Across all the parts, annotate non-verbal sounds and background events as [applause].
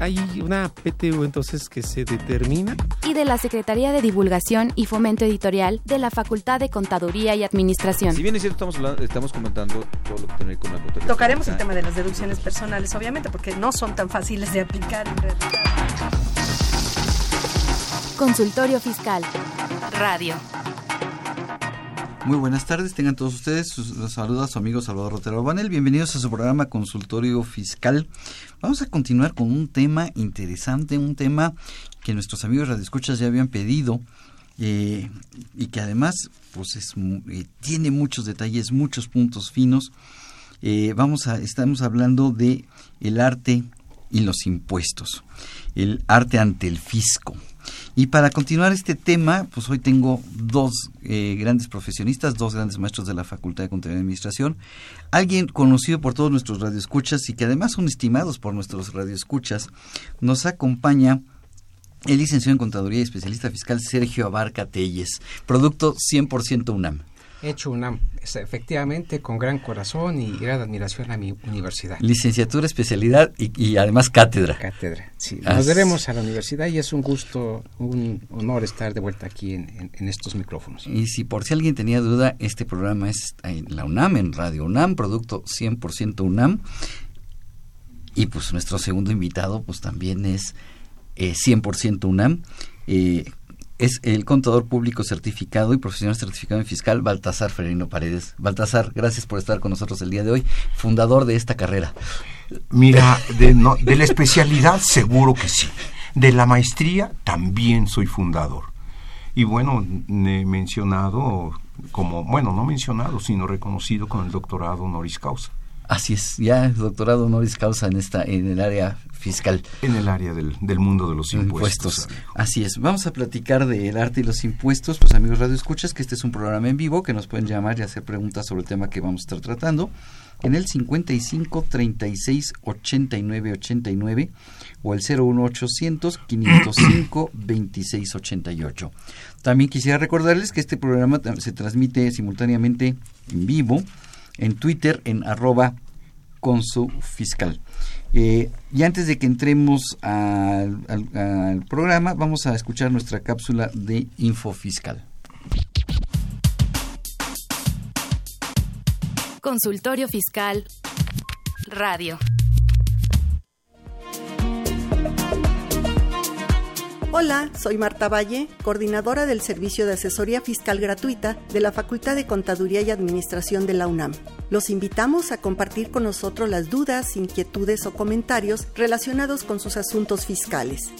Hay una PTU entonces que se determina. y de la Secretaría de Divulgación y Fomento Editorial de la Facultad de Contaduría y Administración. Si bien es cierto, estamos, hablando- estamos comentando todo lo que tiene que ver con la contabilidad. Tocaremos el tema de las deducciones personales, obviamente, porque no son tan fáciles de aplicar en realidad. Consultorio Fiscal. Radio. Muy buenas tardes, tengan todos ustedes. Los saluda su amigo Salvador Rotero Banel. Bienvenidos a su programa Consultorio Fiscal. Vamos a continuar con un tema interesante, un tema que nuestros amigos radioescuchas ya habían pedido eh, y que además pues es, eh, tiene muchos detalles, muchos puntos finos. Eh, vamos a, estamos hablando de el arte y los impuestos, el arte ante el fisco. Y para continuar este tema, pues hoy tengo dos eh, grandes profesionistas, dos grandes maestros de la Facultad de Contaduría y Administración, alguien conocido por todos nuestros radioescuchas y que además son estimados por nuestros radioescuchas. Nos acompaña el licenciado en Contaduría y especialista fiscal Sergio Abarca Telles, producto 100% UNAM. Hecho UNAM, es efectivamente con gran corazón y gran admiración a mi universidad. Licenciatura, especialidad y, y además cátedra. Cátedra. Sí, Ah, nos debemos a la universidad y es un gusto, un honor estar de vuelta aquí en, en- en estos micrófonos. Y si por si alguien tenía duda, este programa es en la UNAM, en Radio UNAM, producto 100% UNAM. Y pues nuestro segundo invitado pues también es eh, 100% UNAM. Eh, es el contador público certificado y profesional certificado en fiscal Baltasar Ferino Paredes. Baltasar, gracias por estar con nosotros el día de hoy, fundador de esta carrera. Mira, de, no- de la especialidad seguro que sí. De la maestría también soy fundador. Y bueno, he mencionado como, bueno, no mencionado, sino reconocido con el doctorado honoris causa Así es, ya doctorado honoris causa en esta en el área fiscal. en el área del, del mundo de los impuestos. impuestos. Así es. Vamos a platicar del arte y los impuestos. Pues amigos Radio Escuchas, que este es un programa en vivo que nos pueden llamar y hacer preguntas sobre el tema que vamos a estar tratando en el 55 36 89 89 o el 01800 505 26 88. También quisiera recordarles que este programa se transmite simultáneamente en vivo en Twitter en arroba con su fiscal. Eh, y antes de que entremos al, al- al programa, vamos a escuchar nuestra cápsula de info fiscal. Consultorio Fiscal. Radio. Hola, soy Marta Valle, coordinadora del Servicio de Asesoría Fiscal Gratuita de la Facultad de Contaduría y Administración de la UNAM. Los invitamos a compartir con nosotros las dudas, inquietudes o comentarios relacionados con sus asuntos fiscales.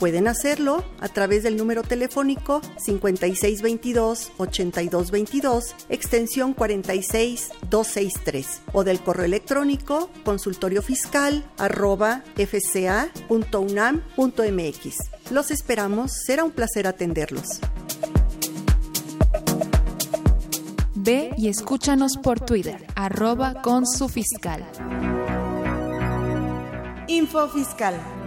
Pueden hacerlo a través del número telefónico 5622-8222, extensión 46263, o del correo electrónico consultoriofiscal arroba fca.unam.mx. Los esperamos, será un placer atenderlos. Ve y escúchanos por Twitter, arroba con su fiscal. Info Fiscal. –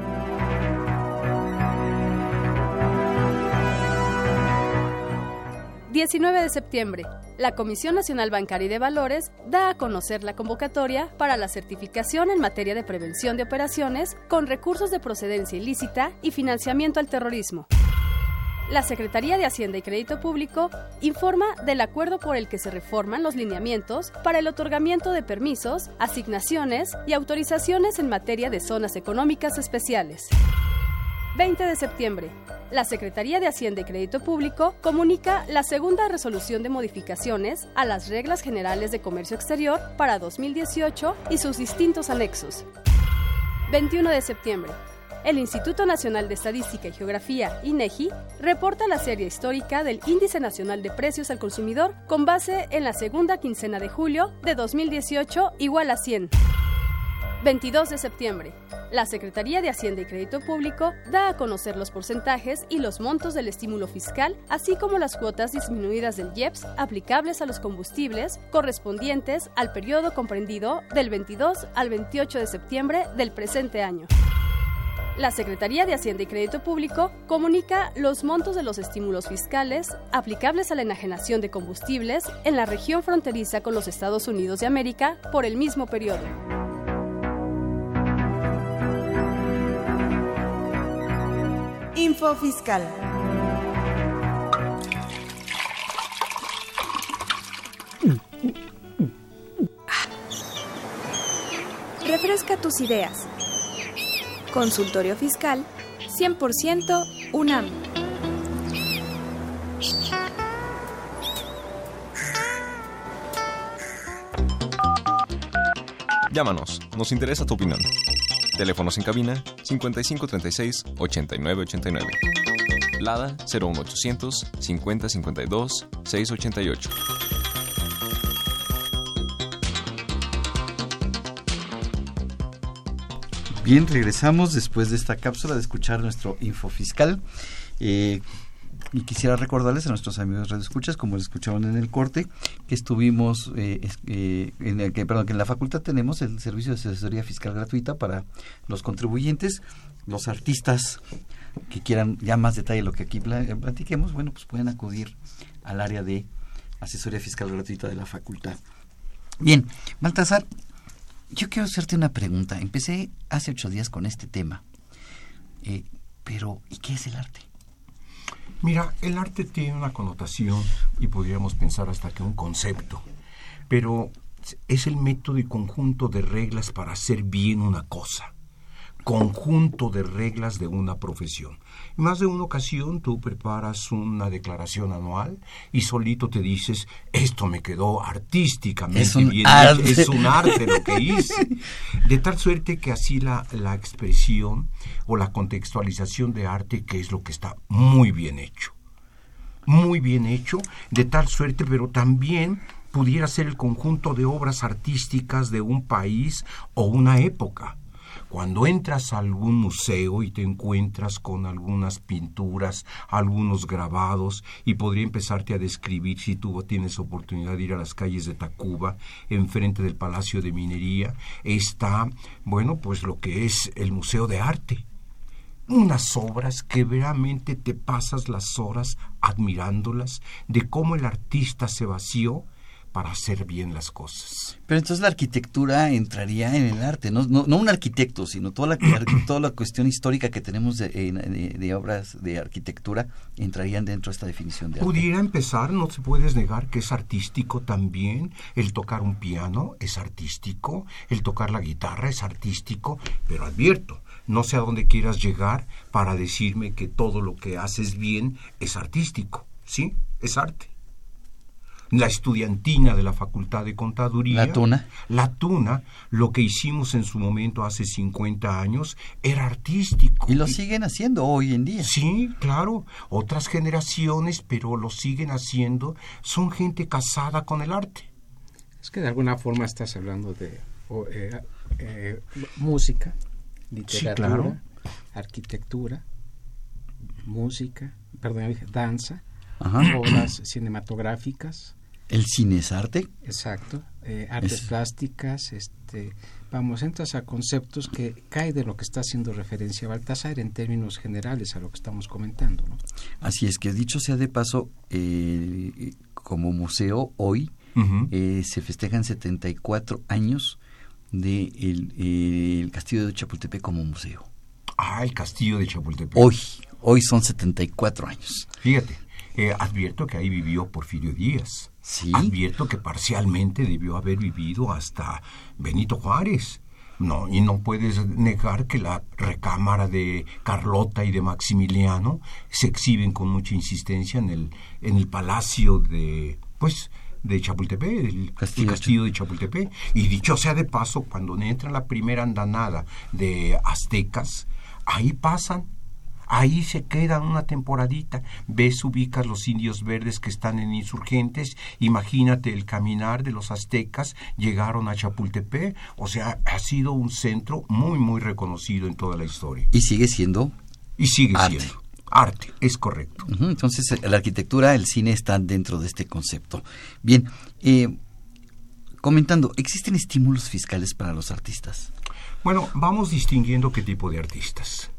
19 de septiembre. La Comisión Nacional Bancaria y de Valores da a conocer la convocatoria para la certificación en materia de prevención de operaciones con recursos de procedencia ilícita y financiamiento al terrorismo. La Secretaría de Hacienda y Crédito Público informa del acuerdo por el que se reforman los lineamientos para el otorgamiento de permisos, asignaciones y autorizaciones en materia de zonas económicas especiales. 20 de septiembre. La Secretaría de Hacienda y Crédito Público comunica la segunda resolución de modificaciones a las reglas generales de comercio exterior para 2018 y sus distintos anexos. 21 de septiembre. El Instituto Nacional de Estadística y Geografía, INEGI, reporta la serie histórica del Índice Nacional de Precios al Consumidor con base en la segunda quincena de julio de 2018 igual a 100. 22 de septiembre. La Secretaría de Hacienda y Crédito Público da a conocer los porcentajes y los montos del estímulo fiscal, así como las cuotas disminuidas del IEPS aplicables a los combustibles correspondientes al periodo comprendido del 22 al 28 de septiembre del presente año. La Secretaría de Hacienda y Crédito Público comunica los montos de los estímulos fiscales aplicables a la enajenación de combustibles en la región fronteriza con los Estados Unidos de América por el mismo periodo. Info Fiscal. Refresca tus ideas. Consultorio Fiscal 100% UNAM. Llámanos, nos interesa tu opinión. Teléfonos en cabina 5536 8989. Lada 01800 5052 688. Bien, regresamos después de esta cápsula de escuchar nuestro info fiscal. Eh, y quisiera recordarles a nuestros amigos radioescuchas, como lo escucharon en el corte, que estuvimos, eh, eh, en el que, perdón, que en la facultad tenemos el servicio de asesoría fiscal gratuita para los contribuyentes, los artistas que quieran ya más detalle de lo que aquí platiquemos, bueno, pues pueden acudir al área de asesoría fiscal gratuita de la facultad. Bien, Baltasar, yo quiero hacerte una pregunta. Empecé hace ocho días con este tema, eh, pero ¿y qué es el arte? Mira, el arte tiene una connotación y podríamos pensar hasta que un concepto, pero es el método y conjunto de reglas para hacer bien una cosa, conjunto de reglas de una profesión. En más de una ocasión tú preparas una declaración anual y solito te dices, esto me quedó artísticamente Es un bien, arte. es un arte lo que hice. [laughs] De tal suerte que así la, la expresión o la contextualización de arte, que es lo que está muy bien hecho. Muy bien hecho, de tal suerte, pero también pudiera ser el conjunto de obras artísticas de un país o una época. Cuando entras a algún museo y te encuentras con algunas pinturas, algunos grabados, y podría empezarte a describir si tú tienes oportunidad de ir a las calles de Tacuba, enfrente del Palacio de Minería, está, bueno, pues lo que es el Museo de Arte. Unas obras que veramente te pasas las horas admirándolas, de cómo el artista se vació para hacer bien las cosas. Pero entonces la arquitectura entraría en el arte, no, no, no un arquitecto, sino toda la, [coughs] toda la cuestión histórica que tenemos de, de- de obras de arquitectura entrarían dentro de esta definición de arte. Pudiera empezar, no se puedes negar que es artístico también. El tocar un piano es artístico, el tocar la guitarra es artístico, pero advierto, no sé a dónde quieras llegar para decirme que todo lo que haces bien es artístico. ¿Sí? Es arte. La estudiantina de la Facultad de Contaduría. La tuna. La tuna, lo que hicimos en su momento hace 50 años, era artístico. Y lo siguen haciendo hoy en día. Sí, claro. Otras generaciones, pero lo siguen haciendo, son gente casada con el arte. Es que de alguna forma estás hablando de o, eh, eh, música, literatura, claro. arquitectura, música, perdón, dije danza, Ajá. obras cinematográficas, ¿El cine es arte? exacto, eh, artes Es- plásticas, este, vamos, entras a conceptos que cae de lo que está haciendo referencia Baltasar en términos generales a lo que estamos comentando, ¿no? Así es que dicho sea de paso, eh, como museo hoy Ujú. eh, se festejan 74 años de el, eh, el castillo de Chapultepec como museo. Ah, el castillo de Chapultepec. Hoy, hoy son 74 años. Fíjate, eh, advierto que ahí vivió Porfirio Díaz. Sí. Advierto que parcialmente debió haber vivido hasta Benito Juárez. No, y no puedes negar que la recámara de Carlota y de Maximiliano se exhiben con mucha insistencia en el, en el palacio de, pues, de Chapultepec, el Castillo el castillo de Chapultepec. Y dicho sea de paso, cuando entra la primera andanada de aztecas, ahí pasan Ahí se quedan una temporadita. Ves, ubicas los indios verdes que están en insurgentes. Imagínate el caminar de los aztecas. Llegaron a Chapultepec. O sea, ha sido un centro muy, muy reconocido en toda la historia. Y sigue siendo. Y sigue arte. siendo. Arte, es correcto. Entonces, la arquitectura, el cine están dentro de este concepto. Bien, eh, comentando, ¿existen estímulos fiscales para los artistas? Bueno, vamos distinguiendo qué tipo de artistas.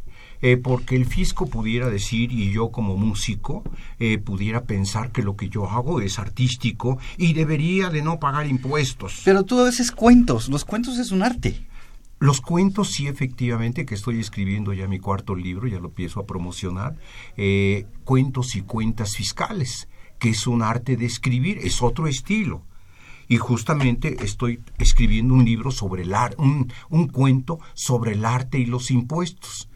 Eh, porque el fisco pudiera decir, y yo como músico, eh, pudiera pensar que lo que yo hago es artístico y debería de no pagar impuestos. Pero tú a veces cuentos, los cuentos es un arte. Los cuentos, sí, efectivamente, que estoy escribiendo ya mi cuarto libro, ya lo empiezo a promocionar, eh, cuentos y cuentas fiscales, que es un arte de escribir, es otro estilo. Y justamente estoy escribiendo un libro sobre el arte, un, un cuento sobre el arte y los impuestos,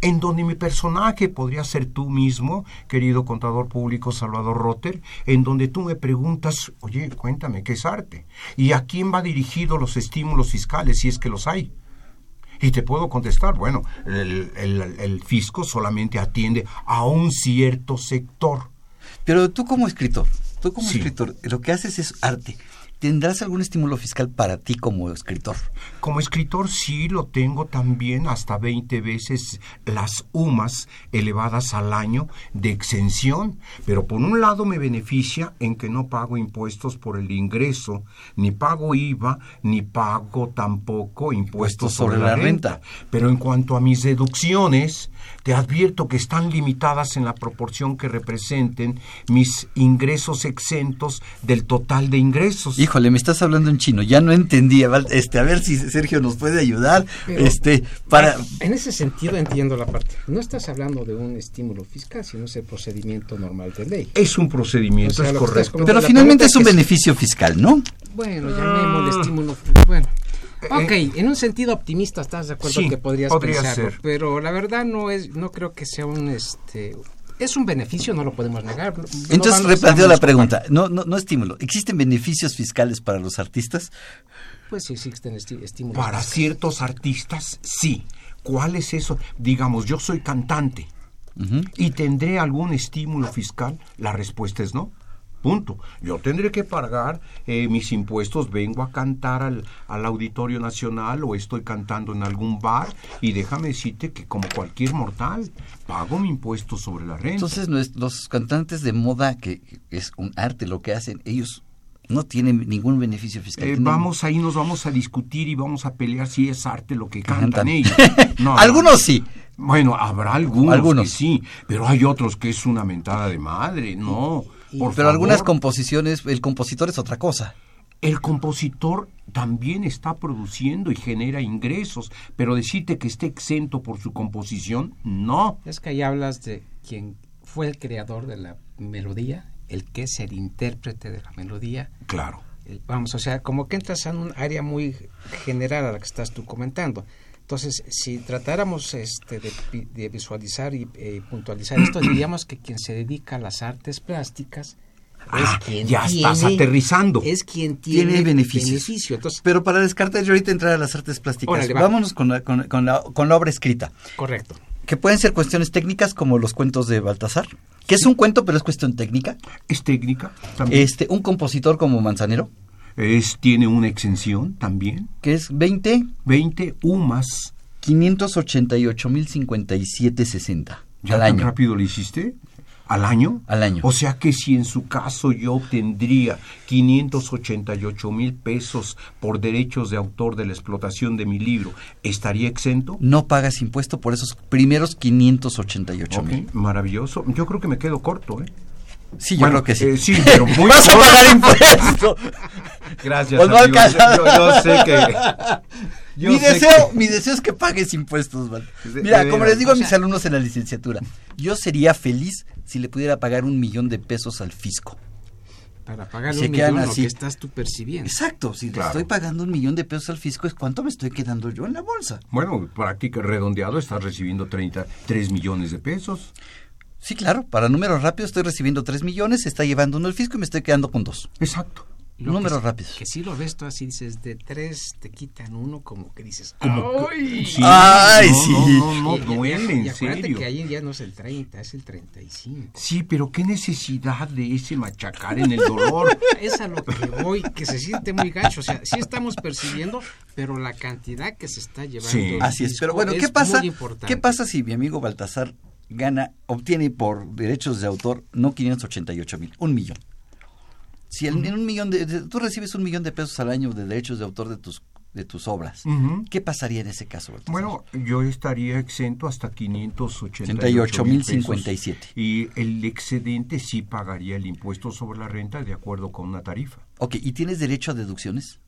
en donde mi personaje podría ser tú mismo, querido contador público Salvador Rotter, en donde tú me preguntas, oye, cuéntame, ¿qué es arte? ¿Y a quién va dirigido los estímulos fiscales, si es que los hay? Y te puedo contestar, bueno, el, el- el fisco solamente atiende a un cierto sector. Pero tú como escritor, tú como Sí. escritor, lo que haces es arte. ¿Tendrás algún estímulo fiscal para ti como escritor? Como escritor sí lo tengo también hasta 20 veces las UMAS elevadas al año de exención, pero por un lado me beneficia en que no pago impuestos por el ingreso, ni pago IVA, ni pago tampoco impuestos sobre, la renta. Pero en cuanto a mis deducciones, te advierto que están limitadas en la proporción que representen mis ingresos exentos del total de ingresos. Híjole, me estás hablando en chino, ya no entendía. Este, a ver si Sergio nos puede ayudar. Pero- este, para En ese sentido entiendo la parte. No estás hablando de un estímulo fiscal, sino es el procedimiento normal de ley. Es un procedimiento, O sea, es correcto. Pero finalmente es un beneficio fiscal, ¿no? Bueno, llamémosle estímulo. Bueno. Ok, en un sentido optimista estás de acuerdo Sí, que podrías podría pensarlo, ser. pero la verdad no es, no creo que sea un este, es un beneficio, no lo podemos negar. No Entonces replanteo la pregunta. No, no, no estímulo. ¿Existen beneficios fiscales para los artistas? Pues sí existen esti- estímulos. Para ciertos artistas, sí. ¿Cuál es eso? Digamos, yo soy cantante y tendré algún estímulo fiscal. La respuesta es no. Punto. Yo tendré que pagar eh, mis impuestos, vengo a cantar al, al Auditorio Nacional o estoy cantando en algún bar y déjame decirte que como cualquier mortal, pago mi impuesto sobre la renta. Entonces los cantantes de moda, que es un arte lo que hacen, ellos no tienen ningún beneficio fiscal. Eh, vamos ahí, nos vamos a discutir y vamos a pelear si es arte lo que Cantan. cantan ellos. [laughs] No, Algunos no. sí. Bueno, habrá algunos, Algunos. que sí, pero hay otros que es una mentada de madre, no. Por Pero algunas composiciones, el compositor es otra cosa. El compositor también está produciendo y genera ingresos, pero decirte que esté exento por su composición, no. Es que ahí hablas de quien fue el creador de la melodía, el que es el intérprete de la melodía. Claro. El- vamos, o sea, como que entras en un área muy general a la que estás tú comentando. Entonces, si tratáramos este, de, pi- de visualizar y eh, puntualizar esto, diríamos que quien se dedica a las artes plásticas es Ah, quien ya tiene, estás aterrizando. Es quien tiene, Tiene beneficios. beneficio. Entonces, Pero para descartar yo ahorita entrar a las artes plásticas, Órale, vámonos con la, con, con la, con la obra escrita. correcto. Que pueden ser cuestiones técnicas como los cuentos de Baltasar, que es un cuento pero es cuestión técnica. Es técnica también. Este, un compositor como Manzanero, Es, tiene una exención también. que es 20 20 UMAS. 588.057.60 ¿Ya al tan año. rápido lo hiciste? ¿Al año? Al año. O sea que si en su caso yo obtendría 588 mil pesos por derechos de autor de la explotación de mi libro, ¿estaría exento? No pagas impuesto por esos primeros 588 Ok, mil. maravilloso. Yo creo que me quedo corto, ¿eh? Sí, yo Bueno, creo que sí. eh, sí, pero muy [laughs] Vas a pagar impuesto. Gracias, Pues amigo. Yo, sé que... [laughs] yo mi sé deseo, que- mi deseo es que pagues impuestos. De- Mira, como les digo a mis alumnos en la licenciatura, yo sería feliz si le pudiera pagar un millón de pesos al fisco. Para pagar un millón lo que estás tú percibiendo. Exacto, si Claro. le estoy pagando un millón de pesos al fisco, es cuánto me estoy quedando yo en la bolsa. Bueno, práctica redondeado, estás recibiendo 33 millones de pesos. Sí, claro, para números rápidos estoy recibiendo 3 millones, se está llevando uno el fisco y me estoy quedando con dos. Exacto. Lo Números que, rápidos. Que si lo ves tú así, dices, de tres te quitan uno, como que dices, Como que- ¡ay! sí, Ay, no, sí. No, no, no, y- duele, y acuérdate serio. que ahí ya no es el 30, es el 35. Sí, pero qué necesidad de ese machacar en el dolor. [laughs] Es a lo que voy, que se siente muy gacho. O sea, sí estamos percibiendo, pero la cantidad que se está llevando. Sí. Así es, pero bueno, ¿qué pasa? ¿Qué pasa si mi amigo Baltasar gana, obtiene por derechos de autor no 588 mil, un millón? Si el- en un millón de, de- tú recibes un millón de pesos al año de derechos de autor de tus de tus obras. ¿qué pasaría en ese caso? Baltasar? Bueno, yo estaría exento hasta 588 88 mil mil 57. Y el excedente sí pagaría el impuesto sobre la renta de acuerdo con una tarifa. Ok, ¿y tienes derecho a deducciones?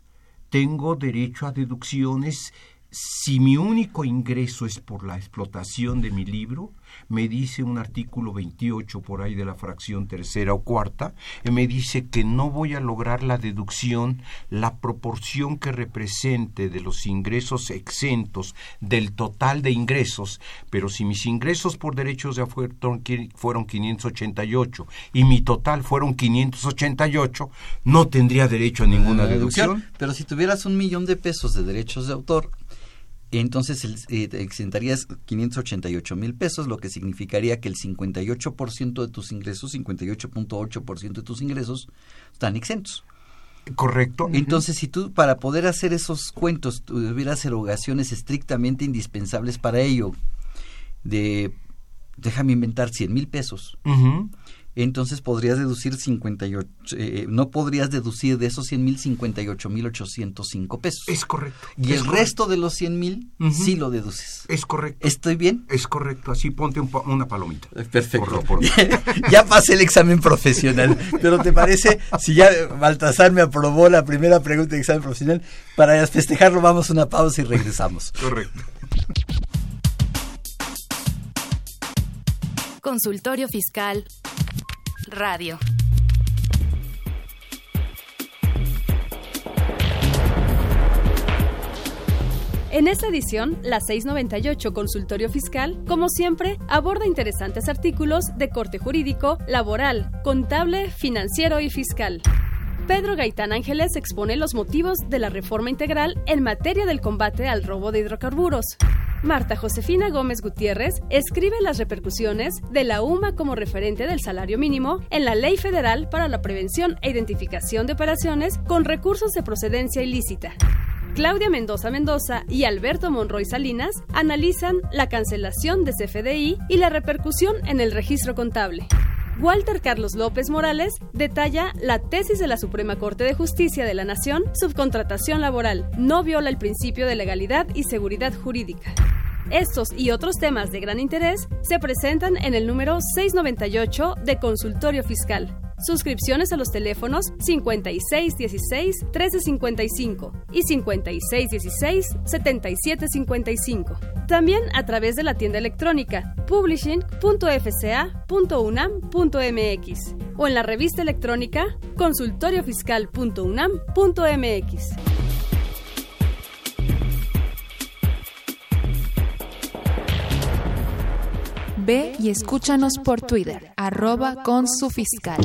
Tengo derecho a deducciones si mi único ingreso es por la explotación de mi libro, me dice un artículo 28 por ahí de la fracción tercera o cuarta, y me dice que no voy a lograr la deducción, la proporción que represente de los ingresos exentos del total de ingresos, pero si mis ingresos por derechos de autor fueron 588 y mi total fueron 588, no tendría derecho a ninguna deducción. Pero si tuvieras un millón de pesos de derechos de autor, entonces el- eh, te exentarías 588 mil pesos, lo que significaría que el 58% de tus ingresos, 58.8% de tus ingresos, están exentos. Correcto. Entonces, si tú, para poder hacer esos cuentos, tuvieras erogaciones estrictamente indispensables para ello, de, déjame inventar, 100 mil pesos, Ujú. Entonces podrías deducir 58, eh, no podrías deducir de esos 100 mil 58 mil 805 pesos. Es correcto. y es el correcto. resto de los 100 mil sí lo deduces. Es correcto. ¿Estoy bien? Es correcto. Así ponte un una palomita. Perfecto. Por- por- [laughs] ya pasé el examen profesional. Pero ¿te parece? Si ya Baltasar me aprobó la primera pregunta de examen profesional, para festejarlo vamos a una pausa y regresamos. Correcto. Consultorio Fiscal Radio. En esta edición, la 698 Consultorio Fiscal, como siempre, aborda interesantes artículos de corte jurídico, laboral, contable, financiero y fiscal. Pedro Gaitán Ángeles expone los motivos de la reforma integral en materia del combate al robo de hidrocarburos. Marta Josefina Gómez Gutiérrez escribe las repercusiones de la UMA como referente del salario mínimo en la Ley Federal para la Prevención e Identificación de Operaciones con recursos de procedencia ilícita. Claudia Mendoza Mendoza y Alberto Monroy Salinas analizan la cancelación de CFDI y la repercusión en el registro contable. Walter Carlos López Morales detalla la tesis de la Suprema Corte de Justicia de la Nación, subcontratación laboral, no viola el principio de legalidad y seguridad jurídica. Estos y otros temas de gran interés se presentan en el número 698 de Consultorio Fiscal. Suscripciones a los teléfonos 5616-1355 y 5616-7755. También a través de la tienda electrónica publishing.fca.unam.mx o en la revista electrónica consultoriofiscal.unam.mx. Ve y escúchanos por Twitter, arroba con su fiscal.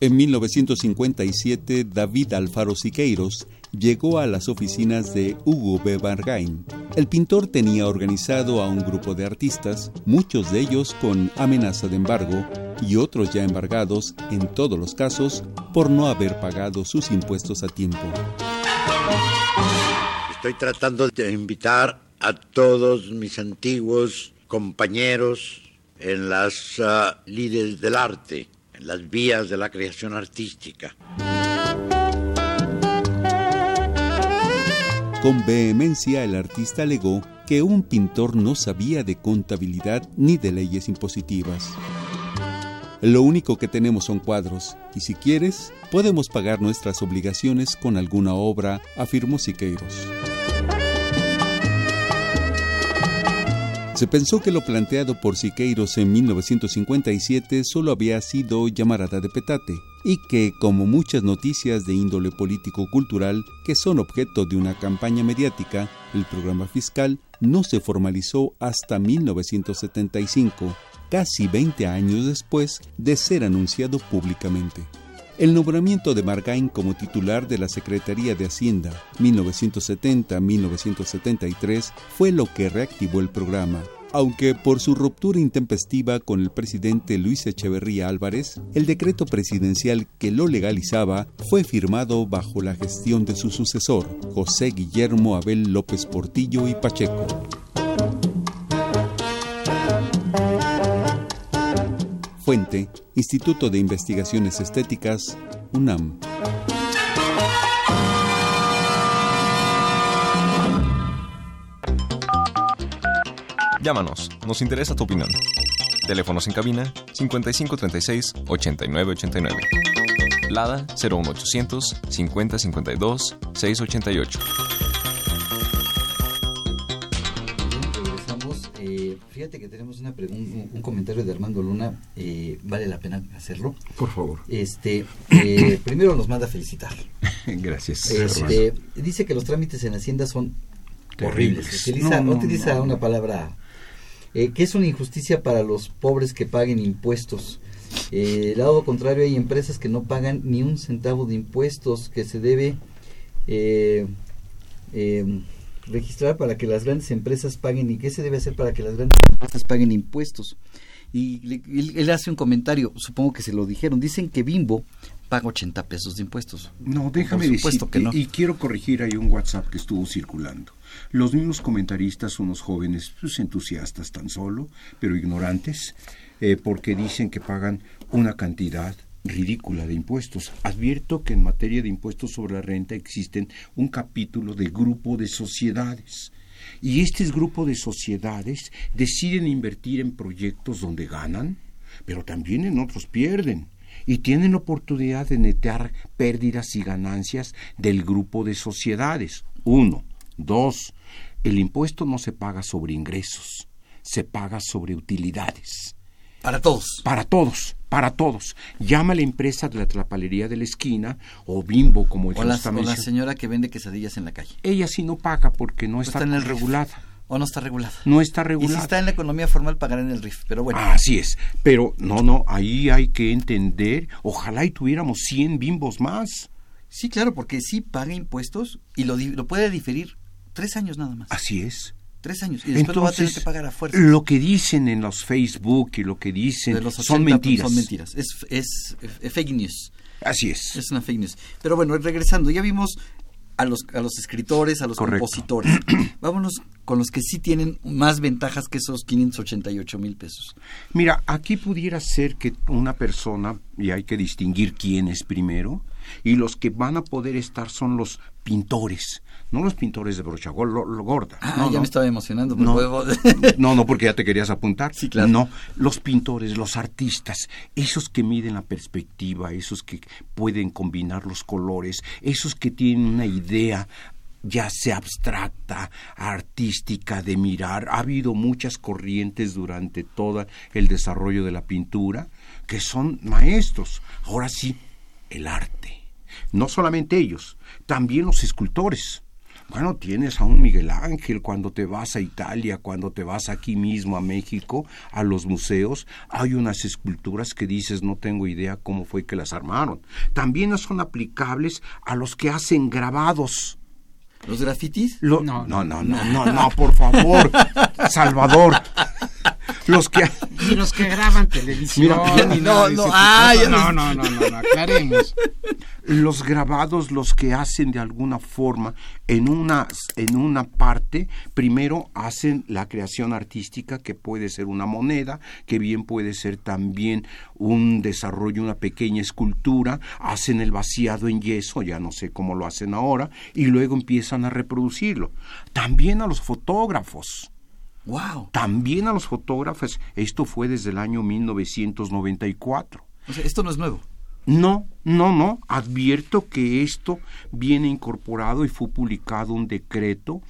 En 1957, David Alfaro Siqueiros llegó a las oficinas de Hugo B. Bargain. El pintor tenía organizado a un grupo de artistas, muchos de ellos con amenaza de embargo y otros ya embargados, en todos los casos, por no haber pagado sus impuestos a tiempo. Estoy tratando de invitar a todos mis antiguos compañeros en las uh, líderes del arte, en las vías de la creación artística. Con vehemencia el artista alegó que un pintor no sabía de contabilidad ni de leyes impositivas. Lo único que tenemos son cuadros, y si quieres, podemos pagar nuestras obligaciones con alguna obra, afirmó Siqueiros. Se pensó que lo planteado por Siqueiros en 1957 solo había sido llamarada de petate y que, como muchas noticias de índole político-cultural que son objeto de una campaña mediática, el programa fiscal no se formalizó hasta 1975, casi 20 años después de ser anunciado públicamente. El nombramiento de Margain como titular de la Secretaría de Hacienda 1970-1973 fue lo que reactivó el programa, aunque por su ruptura intempestiva con el presidente Luis Echeverría Álvarez, el decreto presidencial que lo legalizaba fue firmado bajo la gestión de su sucesor, José Guillermo Abel López Portillo y Pacheco. Fuente, Instituto de Investigaciones Estéticas, UNAM. Llámanos, nos interesa tu opinión. Teléfonos en cabina 5536 8989. Lada 01800 5052 688. Fíjate que tenemos una un, un, comentario de Armando Luna, eh, vale la pena hacerlo. Por favor. Este, eh, [clears throat] primero nos manda a felicitar. Gracias. Este, dice que los trámites en Hacienda son horribles. Utiliza, no, no, utiliza una palabra eh, que es una injusticia para los pobres que paguen impuestos. Eh, lado contrario, hay empresas que no pagan ni un centavo de impuestos que se debe eh, registrar para que las grandes empresas paguen y qué se debe hacer para que las grandes empresas paguen impuestos. Y él, hace un comentario, supongo que se lo dijeron, dicen que Bimbo paga 80 pesos de impuestos. No, déjame decir, que no. y, quiero corregir ahí un WhatsApp que estuvo circulando. Los mismos comentaristas son los jóvenes pues, entusiastas tan solo, pero ignorantes, eh, porque dicen que pagan una cantidad ridícula de impuestos. Advierto que en materia de impuestos sobre la renta existen un capítulo de grupo de sociedades. Y este grupo de sociedades deciden invertir en proyectos donde ganan, pero también en otros pierden. Y tienen oportunidad de netear pérdidas y ganancias del grupo de sociedades. Uno. Dos. El impuesto no se paga sobre ingresos, se paga sobre utilidades. Para todos. Para todos, para todos. Llama a la empresa de la trapalería de la esquina o Bimbo, como el o la, o la señora que vende quesadillas en la calle. Ella sí no paga porque no, está, en el regulada. ¿O no está regulada? No está regulada. Y si está en la economía formal, pagará en el RIF, pero bueno. Así es. Pero no, no, ahí hay que entender. Ojalá y tuviéramos 100 bimbos más. Sí, claro, porque sí paga impuestos y lo, lo puede diferir tres años nada más. Así es. Tres años. Y después lo va a tener que pagar a fuerza. Lo que dicen en los Facebook y lo que dicen son mentiras. Son mentiras. Es, es, fake news. Así es. Es una fake news. Pero bueno, regresando, ya vimos a los, a los escritores, a los compositores. [clears throat] Vámonos con los que sí tienen más ventajas que esos 588 mil pesos. Mira, aquí pudiera ser que una persona, y hay que distinguir quién es primero, y los que van a poder estar son los pintores, no los pintores de brocha gorda. Ah, no, ya me estaba emocionando. No, [laughs] no, no, porque ya te querías apuntar. Sí, claro. No, los pintores, los artistas, esos que miden la perspectiva, esos que pueden combinar los colores, esos que tienen una idea ya sea abstracta, artística, de mirar. Ha habido muchas corrientes durante todo el desarrollo de la pintura que son maestros. Ahora sí, el arte. No solamente ellos, también los escultores. Bueno, tienes a un Miguel Ángel cuando te vas a Italia, cuando te vas aquí mismo a México, a los museos, hay unas esculturas que dices no tengo idea cómo fue que las armaron. También son aplicables a los que hacen grabados. ¿Los grafitis? no, no, no, no, no, no, por favor, [laughs] Salvador. [laughs] Los que y los que graban televisión. Mira, no, no, no, no, no, no, aclaremos. Los grabados, los que hacen de alguna forma en una en una parte, primero hacen la creación artística que puede ser una moneda, que bien puede ser también un desarrollo, una pequeña escultura, hacen el vaciado en yeso, ya no sé cómo lo hacen ahora, y luego empiezan a reproducirlo. También a los fotógrafos Wow. También a los fotógrafos, esto fue desde el año 1994. O sea, esto no es nuevo. No, no, no. Advierto que esto viene incorporado y fue publicado un decreto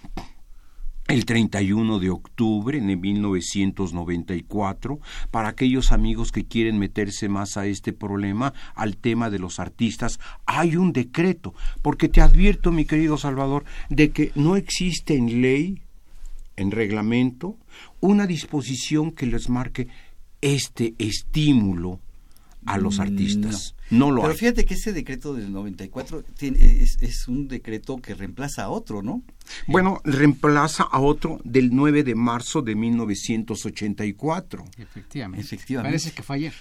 el 31 de octubre de 1994 para aquellos amigos que quieren meterse más a este problema, al tema de los artistas, hay un decreto, porque te advierto, mi querido Salvador, de que no existe en ley en reglamento una disposición que les marque este estímulo a los Mm, artistas. No, lo Pero hay. fíjate que ese decreto del 94 tiene, es, es un decreto que reemplaza a otro, ¿no? Bueno, reemplaza a otro del 9 de marzo de 1984. Efectivamente. Efectivamente. Parece que fue ayer.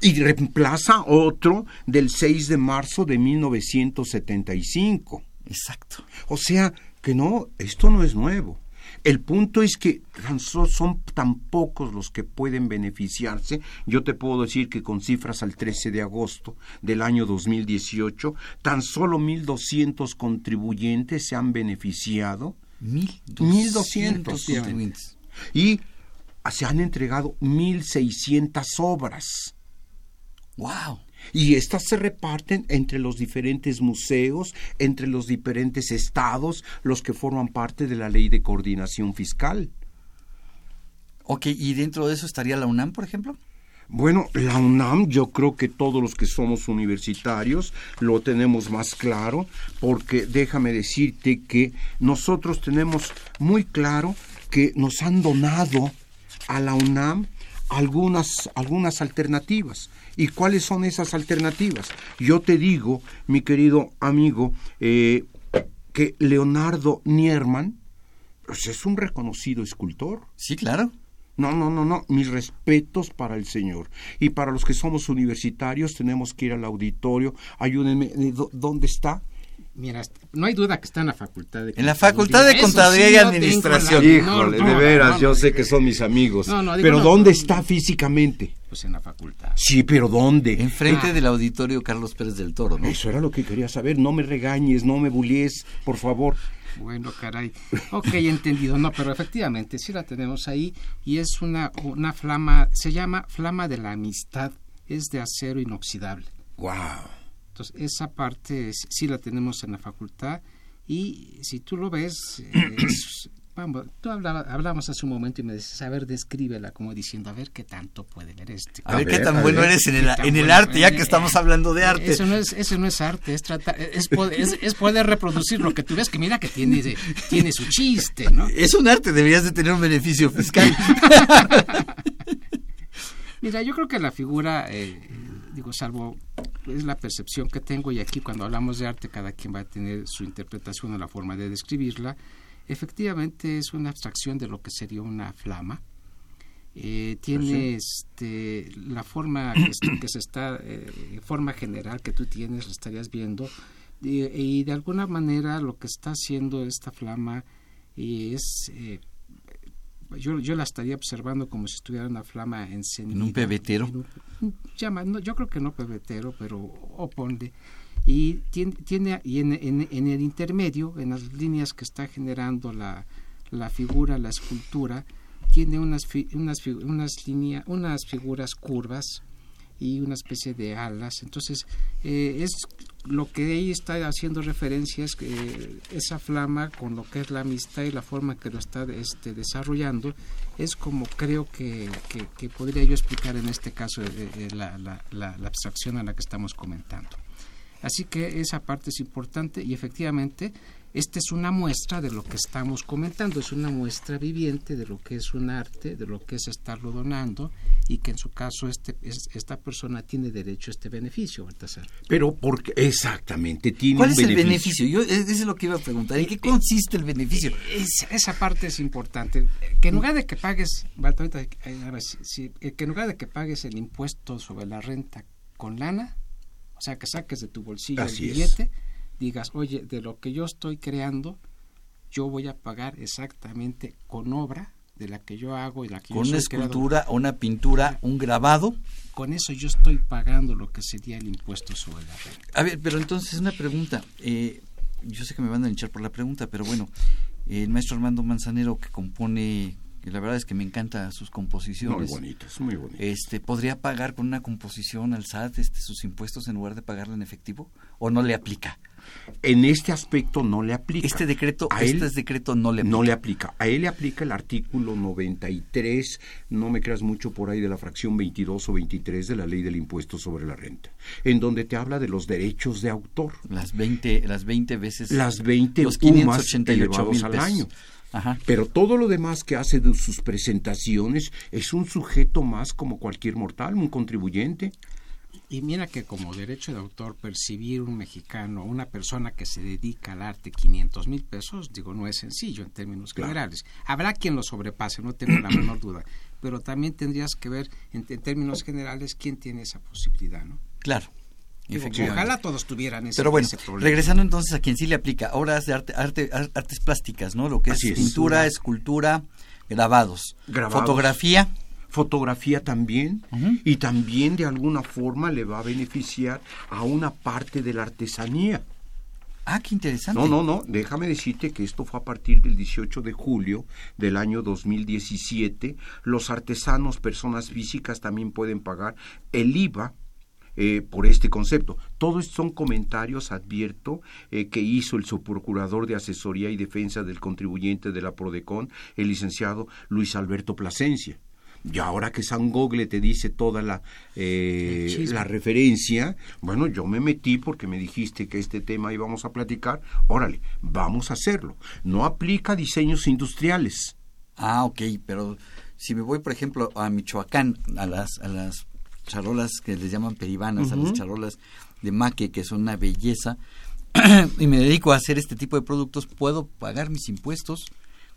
Y reemplaza a otro del 6 de marzo de 1975. Exacto. O sea, que no, esto no es nuevo. El punto es que son tan pocos los que pueden beneficiarse. Yo te puedo decir que con cifras al 13 de agosto del año 2018, tan solo 1.200 contribuyentes se han beneficiado. 1.200 contribuyentes. Y se han entregado 1.600 obras. ¡Wow! Y estas se reparten entre los diferentes museos, entre los diferentes estados, los que forman parte de la ley de coordinación fiscal. Ok, ¿y dentro de eso estaría la UNAM, por ejemplo? Bueno, la UNAM, yo creo que todos los que somos universitarios lo tenemos más claro, porque déjame decirte que nosotros tenemos muy claro que nos han donado a la UNAM algunas, algunas alternativas. ¿Y cuáles son esas alternativas? Yo te digo, mi querido amigo, eh, que Leonardo Nierman pues, es un reconocido escultor. Sí, claro. No, no, no, no. Mis respetos para el señor. Y para los que somos universitarios tenemos que ir al auditorio. Ayúdenme. eh, ¿dó- ¿Dónde está? Mira, no hay duda que está en la facultad de En la Facultad de Contaduría sí y Administración. la Híjole, de veras, No, yo no, sé que son mis amigos. No, no, digo, pero no, ¿dónde no. está físicamente? Pues en la facultad. Sí, pero ¿dónde? Enfrente Ah. del auditorio Carlos Pérez del Toro, ¿no? Eso era lo que quería saber. No me regañes, no me bullies, por favor. Bueno, caray. Ok, entendido. No, pero efectivamente sí la tenemos ahí y es una, una flama, se llama flama de la amistad, es de acero inoxidable. Wow. Entonces, esa parte es- sí la tenemos en la facultad y si tú lo ves, eh, [clears throat] es- vamos, tú hablaba- hablamos hace un momento y me decías, a ver, descríbela, como diciendo, a ver qué tanto puede ver este. A, ver, ver, qué tan bueno ver. eres en el, en el bueno, arte, ya eh, que estamos hablando de arte. Eso no es, eso no es arte, es tratar, es poder, es, es poder reproducir lo que tú ves, que mira que tiene, de- tiene su chiste, ¿no? Es un arte, deberías de tener un beneficio fiscal. [laughs] Mira, yo creo que la figura, eh, digo, salvo es la percepción que tengo y aquí cuando hablamos de arte cada quien va a tener su interpretación o la forma de describirla, efectivamente es una abstracción de lo que sería una flama. Eh, tiene este, la forma que, se- que se está, eh, forma general que tú tienes, la estarías viendo, y, y de alguna manera lo que está haciendo esta flama es eh, yo, yo la estaría observando como si estuviera una flama encendida. ¿En un pebetero? En un- llama, no, yo creo que no pebetero, pero o ponle. Y tiene, tiene y en, en- en el intermedio, en las líneas que está generando la, la figura, la escultura, tiene unas, fi- unas, unas, línea- unas figuras curvas y una especie de alas. Entonces, eh, es lo que ahí está haciendo referencia es que eh, esa flama con lo que es la amistad y la forma que lo está este, desarrollando es como creo que, que- podría yo explicar en este caso eh, eh, la, la- la- la abstracción a la que estamos comentando. Así que esa parte es importante y efectivamente esta es una muestra de lo que estamos comentando, es una muestra viviente de lo que es un arte, de lo que es estarlo donando y que en su caso este, es- esta persona tiene derecho a este beneficio, Baltasar. Pero porque exactamente tiene ¿Cuál un es el beneficio? Yo, eso es lo que iba a preguntar. ¿En qué consiste el beneficio? Es- esa parte es importante. Que en lugar de que pagues, Balta, ahorita, eh, a ver, si- si- eh, que en lugar de que pagues el impuesto sobre la renta con lana, o sea, que saques de tu bolsillo Así el es. Digas, oye, de lo que yo estoy creando, yo voy a pagar exactamente con obra de la que yo hago y la que Con yo una creador. escultura, una pintura, un grabado. Con eso yo estoy pagando lo que sería el impuesto sobre la renta. A ver, pero entonces una pregunta. Eh, yo sé que me van a linchar por la pregunta, pero bueno, el maestro Armando Manzanero que compone, que la verdad es que me encanta sus composiciones. Muy bonitas, muy bonitas. Este, ¿podría pagar con una composición al SAT este, sus impuestos en lugar de pagarlo en efectivo? ¿O no le aplica? En este aspecto no le aplica. Este decreto, A él este decreto no le aplica. No le aplica. A él le aplica el artículo 93, no me creas mucho por ahí de la fracción 22 o 23 de la ley del impuesto sobre la renta, en donde te habla de los derechos de autor. Las 20, las 20 veces. Las 20 los UMAS 588 elevados mil al pesos. año. Ajá. Pero todo lo demás que hace de sus presentaciones es un sujeto más como cualquier mortal, un contribuyente. Y mira que como derecho de autor percibir un mexicano, una persona que se dedica al arte 500 mil pesos, digo, no es sencillo en términos generales. Habrá quien lo sobrepase, no tengo la menor duda, pero también tendrías que ver en, en términos generales quién tiene esa posibilidad, ¿no? Claro. Digo, ojalá todos tuvieran ese, Pero bueno, ese problema. regresando entonces a quien sí le aplica, obras de arte, arte ar- artes plásticas, ¿no? Lo que Así es. pintura, escultura, grabados, Grabados. fotografía. fotografía también y también de alguna forma le va a beneficiar a una parte de la artesanía. Ah, qué interesante. No, no, no, déjame decirte que esto fue a partir del 18 de julio del año 2017. Los artesanos, personas físicas, también pueden pagar el IVA eh, por este concepto. Todos son comentarios, advierto, eh, que hizo el subprocurador de Asesoría y Defensa del Contribuyente de la PRODECON, el licenciado Luis Alberto Plasencia. Y ahora que San Gogle te dice toda la, eh, la referencia, bueno, yo me metí porque me dijiste que este tema íbamos a platicar. Órale, vamos a hacerlo. No aplica diseños industriales. Ah, ok, pero si me voy, por ejemplo, a Michoacán, a las, a las charolas que les llaman peribanas, a las charolas de maque, que son una belleza, [clears throat] y me dedico a hacer este tipo de productos, ¿puedo pagar mis impuestos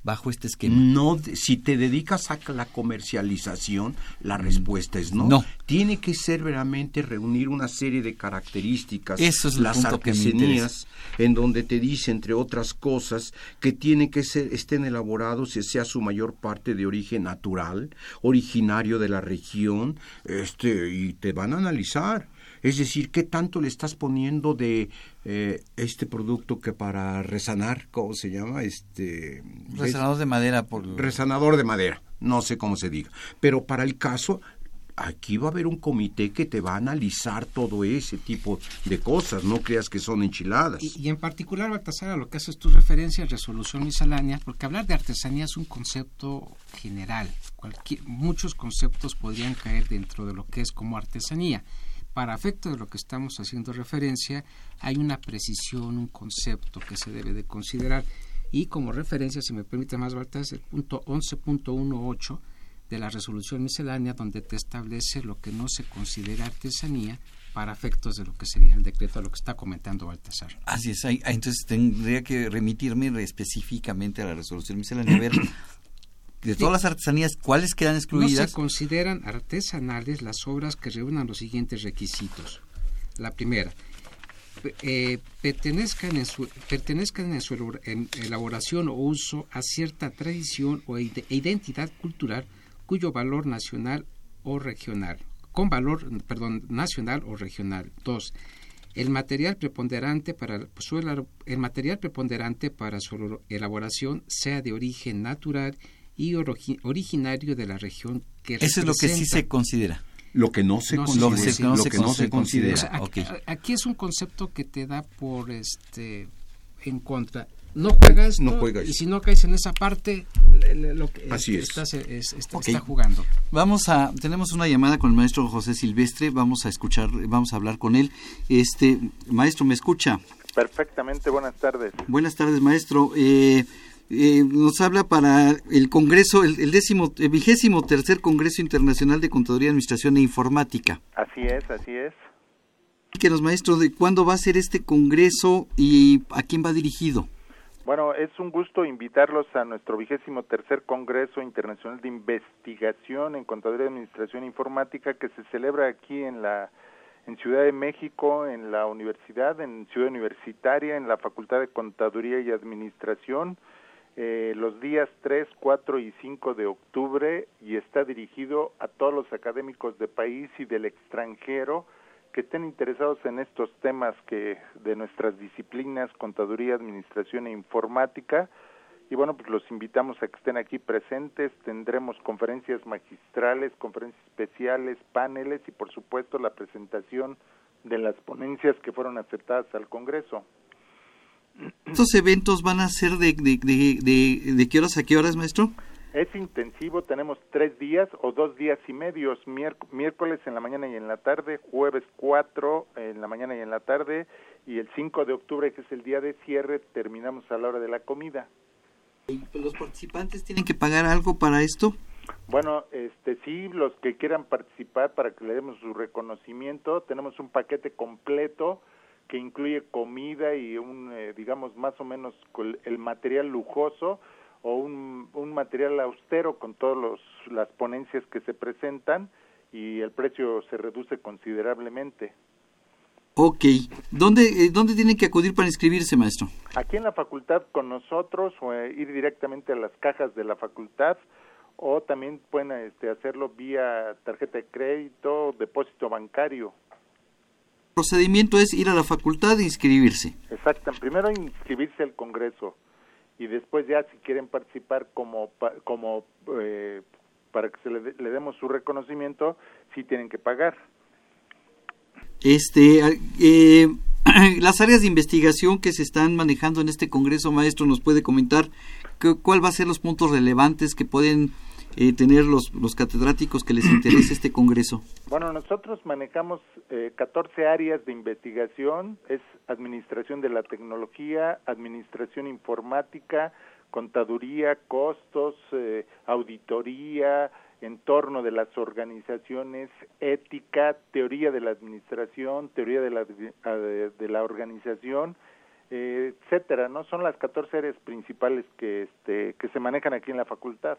bajo este esquema? No, si te dedicas a la comercialización, la respuesta es no. Mm. No. Tiene que ser verdaderamente reunir una serie de características, Eso es las artesanías, en donde te dice, entre otras cosas, que tienen que ser, estén elaborados y sea su mayor parte de origen natural, originario de la región, este, y te van a analizar. Es decir, ¿qué tanto le estás poniendo de eh, este producto que para resanar, ¿cómo se llama? Este Resanador de madera por... resanador de madera, no sé cómo se diga. Pero para el caso, aquí va a haber un comité que te va a analizar todo ese tipo de cosas, no creas que son enchiladas. Y, y en particular, Baltasar, a lo que haces tu referencia, resolución miscelánea, porque hablar de artesanía es un concepto general. Cualquier, muchos conceptos podrían caer dentro de lo que es como artesanía. Para efecto de lo que estamos haciendo referencia, hay una precisión, un concepto que se debe de considerar. Y como referencia, si me permite más, Baltasar, es el punto 11.18 de la resolución miscelánea, donde te establece lo que no se considera artesanía para efectos de lo que sería el decreto, a lo que está comentando Baltasar. Así es, entonces tendría que remitirme específicamente a la resolución miscelánea, a ver de todas las artesanías, ¿cuáles quedan No excluidas? se consideran artesanales las obras que reúnan los siguientes requisitos. La primera, eh, pertenezcan, en su, pertenezcan en su en elaboración o uso a cierta tradición o ide- e identidad cultural cuyo valor nacional o regional, con valor, perdón, nacional o regional. Dos, el material preponderante para su el material preponderante para su elaboración sea de origen natural y originario de la región que Eso es lo que sí se considera. Lo que no se No, considera. Lo que se- no lo se que no se considera. considera. O sea, aquí, es un concepto que te da por este en contra. No juegas No juega y si no caes en esa parte, le- le- lo que Así es. estás, es- está, Ok. está jugando. Vamos a, tenemos una llamada con el maestro José Silvestre, vamos a escuchar, vamos a hablar con él. Este, maestro, ¿me escucha? Perfectamente, buenas tardes. Buenas tardes, maestro. Eh, eh, nos habla para el Congreso, el, el décimo, el vigésimo tercer Congreso Internacional de Contaduría, Administración e Informática. Así es, así es. Díganos, maestro, de cuándo va a ser este Congreso y a quién va dirigido. Bueno, es un gusto invitarlos a nuestro vigésimo tercer Congreso Internacional de Investigación en Contaduría, Administración e Informática que se celebra aquí en la en Ciudad de México, en la universidad, en Ciudad Universitaria, en la Facultad de Contaduría y Administración, eh, los días 3, 4 y 5 de octubre y está dirigido a todos los académicos de país y del extranjero que estén interesados en estos temas que de nuestras disciplinas, contaduría, administración e informática. Y bueno, pues los invitamos a que estén aquí presentes. Tendremos conferencias magistrales, conferencias especiales, paneles y por supuesto la presentación de las ponencias que fueron aceptadas al Congreso. ¿Estos eventos van a ser de, de, de, de, qué horas a qué horas, maestro? Es intensivo, tenemos tres días o dos días y medios, miérc- miércoles en la mañana y en la tarde, jueves cuatro en la mañana y en la tarde, y el 5 de octubre, que es el día de cierre, terminamos a la hora de la comida. ¿Los participantes tienen que pagar algo para esto? Bueno, este sí, los que quieran participar para que le demos su reconocimiento, tenemos un paquete completo que incluye comida y un, eh, digamos, más o menos el material lujoso o un, un material austero con todas las ponencias que se presentan y el precio se reduce considerablemente. Ok, ¿Dónde, eh, ¿dónde tienen que acudir para inscribirse, maestro? Aquí en la facultad con nosotros o eh, ir directamente a las cajas de la facultad o también pueden este, hacerlo vía tarjeta de crédito, depósito bancario. Procedimiento es ir a la facultad e inscribirse. Exacto, primero inscribirse al Congreso y después ya si quieren participar como, como eh, para que se le, le demos su reconocimiento, sí tienen que pagar. Este, eh, [clears throat] las áreas de investigación que se están manejando en este Congreso, maestro, nos puede comentar cuál va a ser los puntos relevantes que pueden eh, tener los, los catedráticos que les [clears throat] interese este Congreso. Bueno, nosotros manejamos eh, 14 áreas de investigación, es administración de la tecnología, administración informática, contaduría, costos, eh, auditoría, entorno de las organizaciones, ética, teoría de la administración, teoría de la, de, la organización, eh, etcétera, ¿no? Son las 14 áreas principales que, este, que se manejan aquí en la facultad.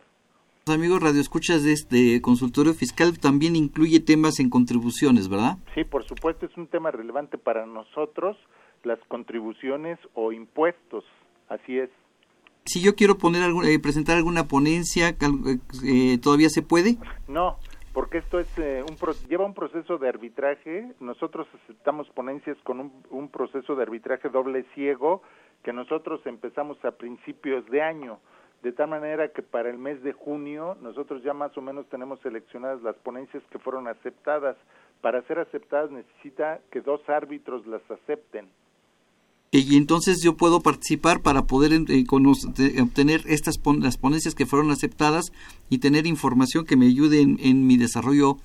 Amigos Radio Escuchas de este consultorio fiscal también incluye temas en contribuciones, ¿verdad? Sí, por supuesto, es un tema relevante para nosotros, las contribuciones o impuestos, así es si yo quiero poner eh, presentar alguna ponencia, eh, ¿todavía se puede? No, porque esto es eh, un lleva un proceso de arbitraje. Nosotros aceptamos ponencias con un, un, proceso de arbitraje doble ciego que nosotros empezamos a principios de año, de tal manera que para el mes de junio nosotros ya más o menos tenemos seleccionadas las ponencias que fueron aceptadas. Para ser aceptadas necesita que dos árbitros las acepten y entonces yo puedo participar para poder eh, obtener estas las ponencias que fueron aceptadas y tener información que me ayude en, mi desarrollo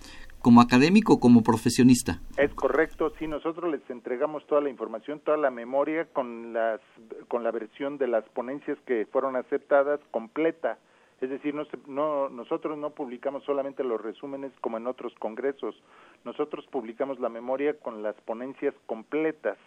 como académico como profesionista. Es correcto, sí, nosotros les entregamos toda la información, toda la memoria con las con la versión de las ponencias que fueron aceptadas completa. Es decir, no, no, nosotros no publicamos solamente los resúmenes como en otros congresos, nosotros publicamos la memoria con las ponencias completas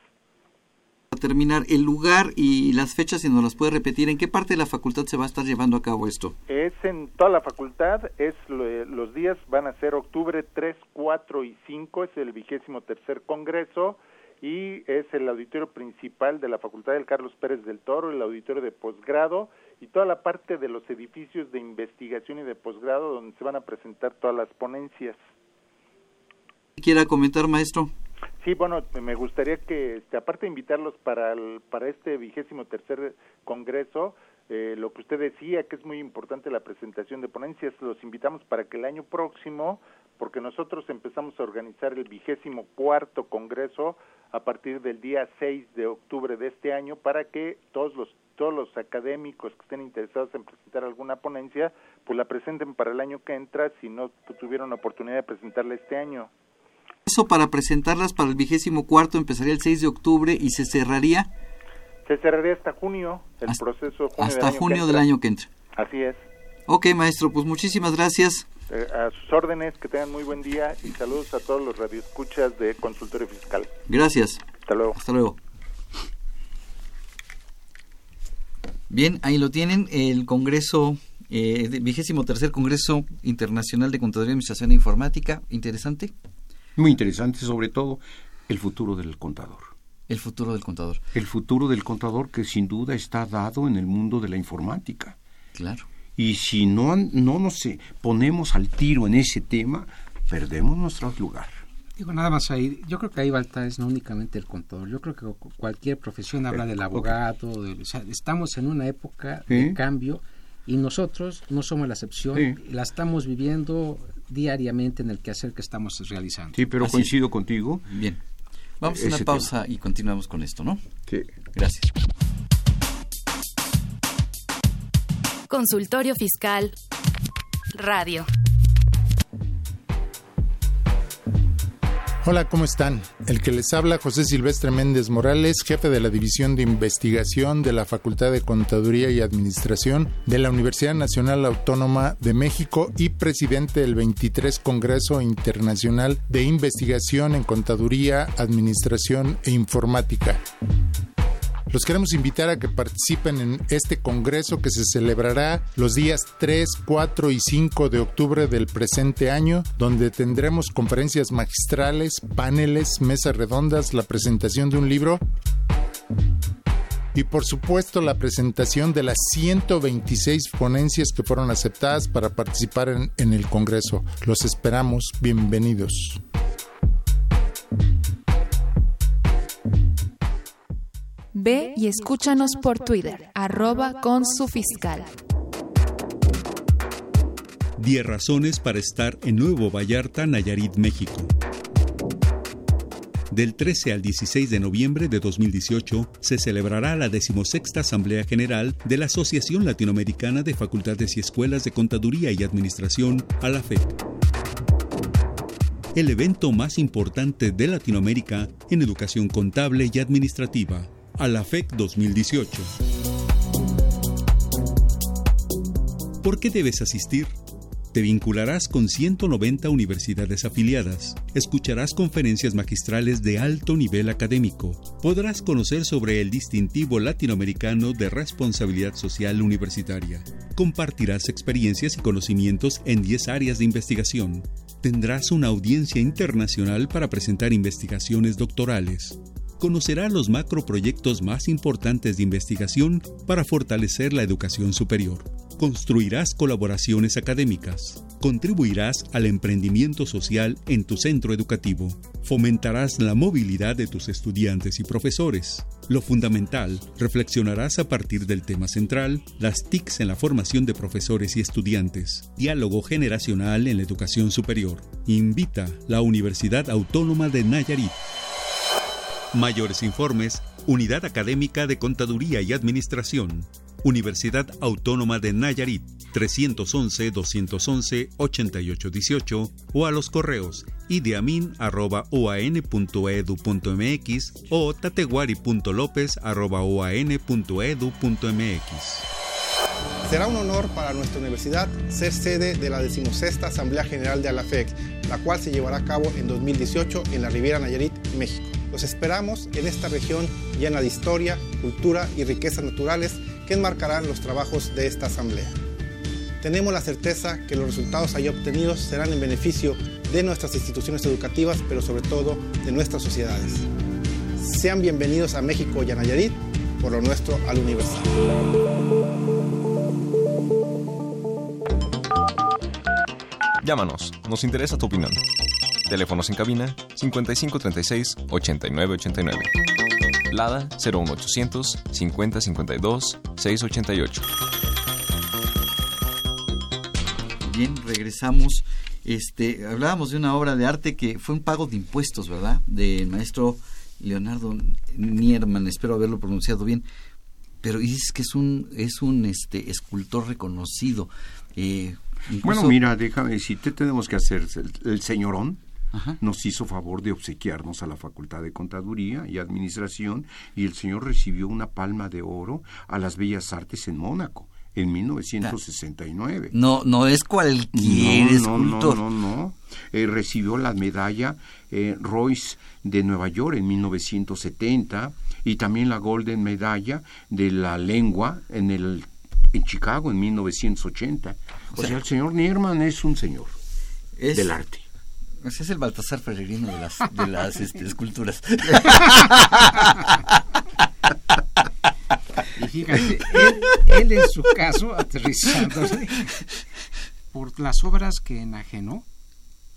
terminar el lugar y las fechas, si nos las puede repetir, ¿en qué parte de la facultad se va a estar llevando a cabo esto? Es en toda la facultad, es los días van a ser octubre 3, 4 y 5, es el vigésimo tercer congreso y es el auditorio principal de la Facultad del Carlos Pérez del Toro, el auditorio de posgrado y toda la parte de los edificios de investigación y de posgrado donde se van a presentar todas las ponencias. ¿Quiera comentar, maestro? Sí, bueno, me gustaría que, este, aparte de invitarlos para, para este vigésimo tercer congreso, eh, lo que usted decía, que es muy importante la presentación de ponencias, los invitamos para que el año próximo, porque nosotros empezamos a organizar el vigésimo cuarto congreso a partir del día 6 de octubre de este año, para que todos los todos los académicos que estén interesados en presentar alguna ponencia, pues la presenten para el año que entra, si no tuvieron oportunidad de presentarla este año. Eso para presentarlas para el vigésimo cuarto empezaría el 6 de octubre y se cerraría. Se cerraría hasta junio, el proceso Hasta junio del año que entra. Así es. Ok, maestro, pues muchísimas gracias. Eh, a sus órdenes, que tengan muy buen día y saludos a todos los radioescuchas de Consultorio Fiscal. Gracias. Hasta luego. Hasta luego. Bien, ahí lo tienen, el Congreso, eh, vigésimo tercer Congreso Internacional de Contaduría y Administración Informática, interesante. Muy interesante, sobre todo el futuro del contador. El futuro del contador. El futuro del contador que sin duda está dado en el mundo de la informática. Claro. Y si no, no nos eh, ponemos al tiro en ese tema, perdemos nuestro lugar. Digo, nada más ahí, yo creo que ahí falta es no únicamente el contador, yo creo que cualquier profesión habla del abogado, o sea, estamos en una época de cambio y nosotros no somos la excepción, la estamos viviendo diariamente en el quehacer que estamos realizando. Sí, pero coincido contigo. Bien. Vamos a una pausa y continuamos con esto, ¿no? Sí. Gracias. Consultorio Fiscal Radio. Hola, ¿cómo están? El que les habla José Silvestre Méndez Morales, jefe de la División de Investigación de la Facultad de Contaduría y Administración de la Universidad Nacional Autónoma de México y presidente del 23 Congreso Internacional de Investigación en Contaduría, Administración e Informática. Los queremos invitar a que participen en este congreso que se celebrará los días 3, 4 y 5 de octubre del presente año, donde tendremos conferencias magistrales, paneles, mesas redondas, la presentación de un libro y por supuesto la presentación de las 126 ponencias que fueron aceptadas para participar en, en el Congreso. Los esperamos. Bienvenidos. Ve y escúchanos por Twitter, arroba con su fiscal. 10 razones para estar en Nuevo Vallarta, Nayarit, México. Del 13 al 16 de noviembre de 2018 se celebrará la decimosexta Asamblea General de la Asociación Latinoamericana de Facultades y Escuelas de Contaduría y Administración, ALAFED. El evento más importante de Latinoamérica en educación contable y administrativa a la FEC 2018. ¿Por qué debes asistir? Te vincularás con 190 universidades afiliadas, escucharás conferencias magistrales de alto nivel académico, podrás conocer sobre el distintivo latinoamericano de responsabilidad social universitaria, compartirás experiencias y conocimientos en 10 áreas de investigación, tendrás una audiencia internacional para presentar investigaciones doctorales, conocerá los macroproyectos más importantes de investigación para fortalecer la educación superior. Construirás colaboraciones académicas. Contribuirás al emprendimiento social en tu centro educativo. Fomentarás la movilidad de tus estudiantes y profesores. Lo fundamental, reflexionarás a partir del tema central, las TICs en la formación de profesores y estudiantes, diálogo generacional en la educación superior. Invita la Universidad Autónoma de Nayarit. Mayores informes, Unidad Académica de Contaduría y Administración, Universidad Autónoma de Nayarit, 311-211-8818 o a los correos ideamin.oan.edu.mx o tateguari.lopez.oan.edu.mx. Será un honor para nuestra universidad ser sede de la decimosexta Asamblea General de ALAFEC, la cual se llevará a cabo en 2018 en la Riviera Nayarit, México. Los esperamos en esta región llena de historia, cultura y riquezas naturales que enmarcarán los trabajos de esta asamblea. Tenemos la certeza que los resultados allí obtenidos serán en beneficio de nuestras instituciones educativas, pero sobre todo de nuestras sociedades. Sean bienvenidos a México y a Nayarit, por lo nuestro al universal. Llámanos, nos interesa tu opinión. Teléfonos en cabina 5536 8989. Lada 01800 5052 688. Bien, regresamos. Este, hablábamos de una obra de arte que fue un pago de impuestos, ¿verdad? Del maestro Leonardo Nierman, espero haberlo pronunciado bien. Pero dices que es un es un este escultor reconocido. Eh, Bueno, mira, déjame decirte, tenemos que hacer el, el señorón nos hizo favor de obsequiarnos a la Facultad de Contaduría y Administración y el señor recibió una palma de oro a las Bellas Artes en Mónaco en 1969. No, no es cualquier no, escultor. No, no, no, no. Eh, recibió la medalla eh, Royce de Nueva York en 1970 y también la Golden Medalla de la Lengua en el en Chicago en 1980. O, sea, el señor Nierman es un señor es, del arte. Ese es el Baltasar Ferrerino de las, de las [laughs] este, esculturas. [laughs] Y fíjate, él, él, en su caso, aterrizándose por las obras que enajenó,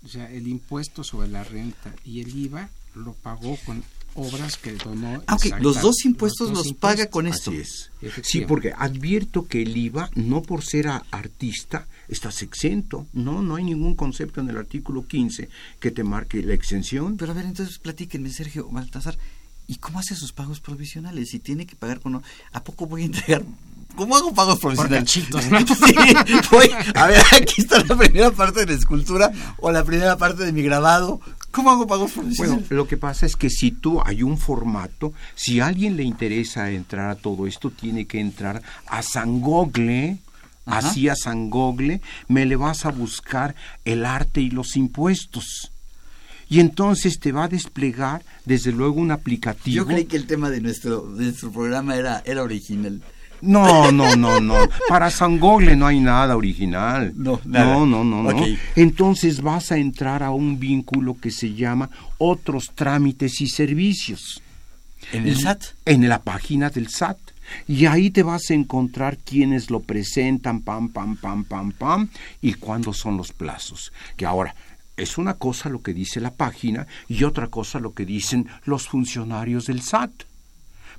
o sea, el impuesto sobre la renta y el IVA lo pagó con obras que donó. Aunque los dos impuestos los, dos los impuestos. paga con esto. Así es. Sí, porque advierto que el IVA, no por ser artista, estás exento. No, no hay ningún concepto en el artículo 15 que te marque la exención. Pero a ver, entonces platíquenme, Sergio Baltasar, ¿y cómo hace sus pagos provisionales? Si tiene que pagar con... ¿A poco voy a entregar ¿Cómo hago pagos provisionales? [laughs] sí, voy, a ver, aquí está la primera parte de la escultura o la primera parte de mi grabado. ¿Cómo hago pagos provisionales? Bueno, lo que pasa es que si tú hay un formato, si a alguien le interesa entrar a todo esto, tiene que entrar a San Google, Ajá. así a San Google, me le vas a buscar el arte y los impuestos. Y entonces te va a desplegar, desde luego, un aplicativo. Yo creí que el tema de nuestro, de nuestro programa era, era original. No, no, no, no. Para San Google no hay nada original. No, nada. No, no, no, no. Entonces vas a entrar a un vínculo que se llama otros trámites y servicios. ¿En el SAT? En la página del SAT. Y ahí te vas a encontrar quienes lo presentan, pam, pam, pam, pam, pam, y cuándo son los plazos. Que ahora, es una cosa lo que dice la página y otra cosa lo que dicen los funcionarios del SAT.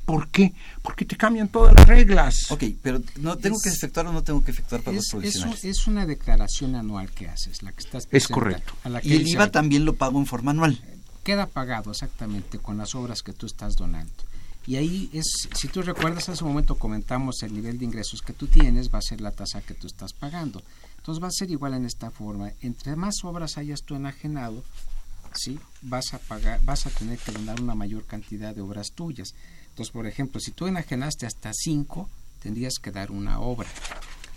¿Por qué? Porque te cambian todas las reglas. Ok, pero ¿no tengo que efectuar o no tengo que efectuar pagos Es, es, provisionales? es una declaración anual que haces, la que estás Es correcto. a la que Y el IVA va- también lo pago en forma anual. queda pagado exactamente con las obras que tú estás donando. Y ahí es, si tú recuerdas, hace un momento comentamos el nivel de ingresos que tú tienes, va a ser la tasa que tú estás pagando. Entonces va a ser igual en esta forma. Entre más obras hayas tú enajenado, ¿sí? vas a pagar, vas a tener que donar una mayor cantidad de obras tuyas. Entonces, por ejemplo, si tú enajenaste hasta cinco, tendrías que dar una obra.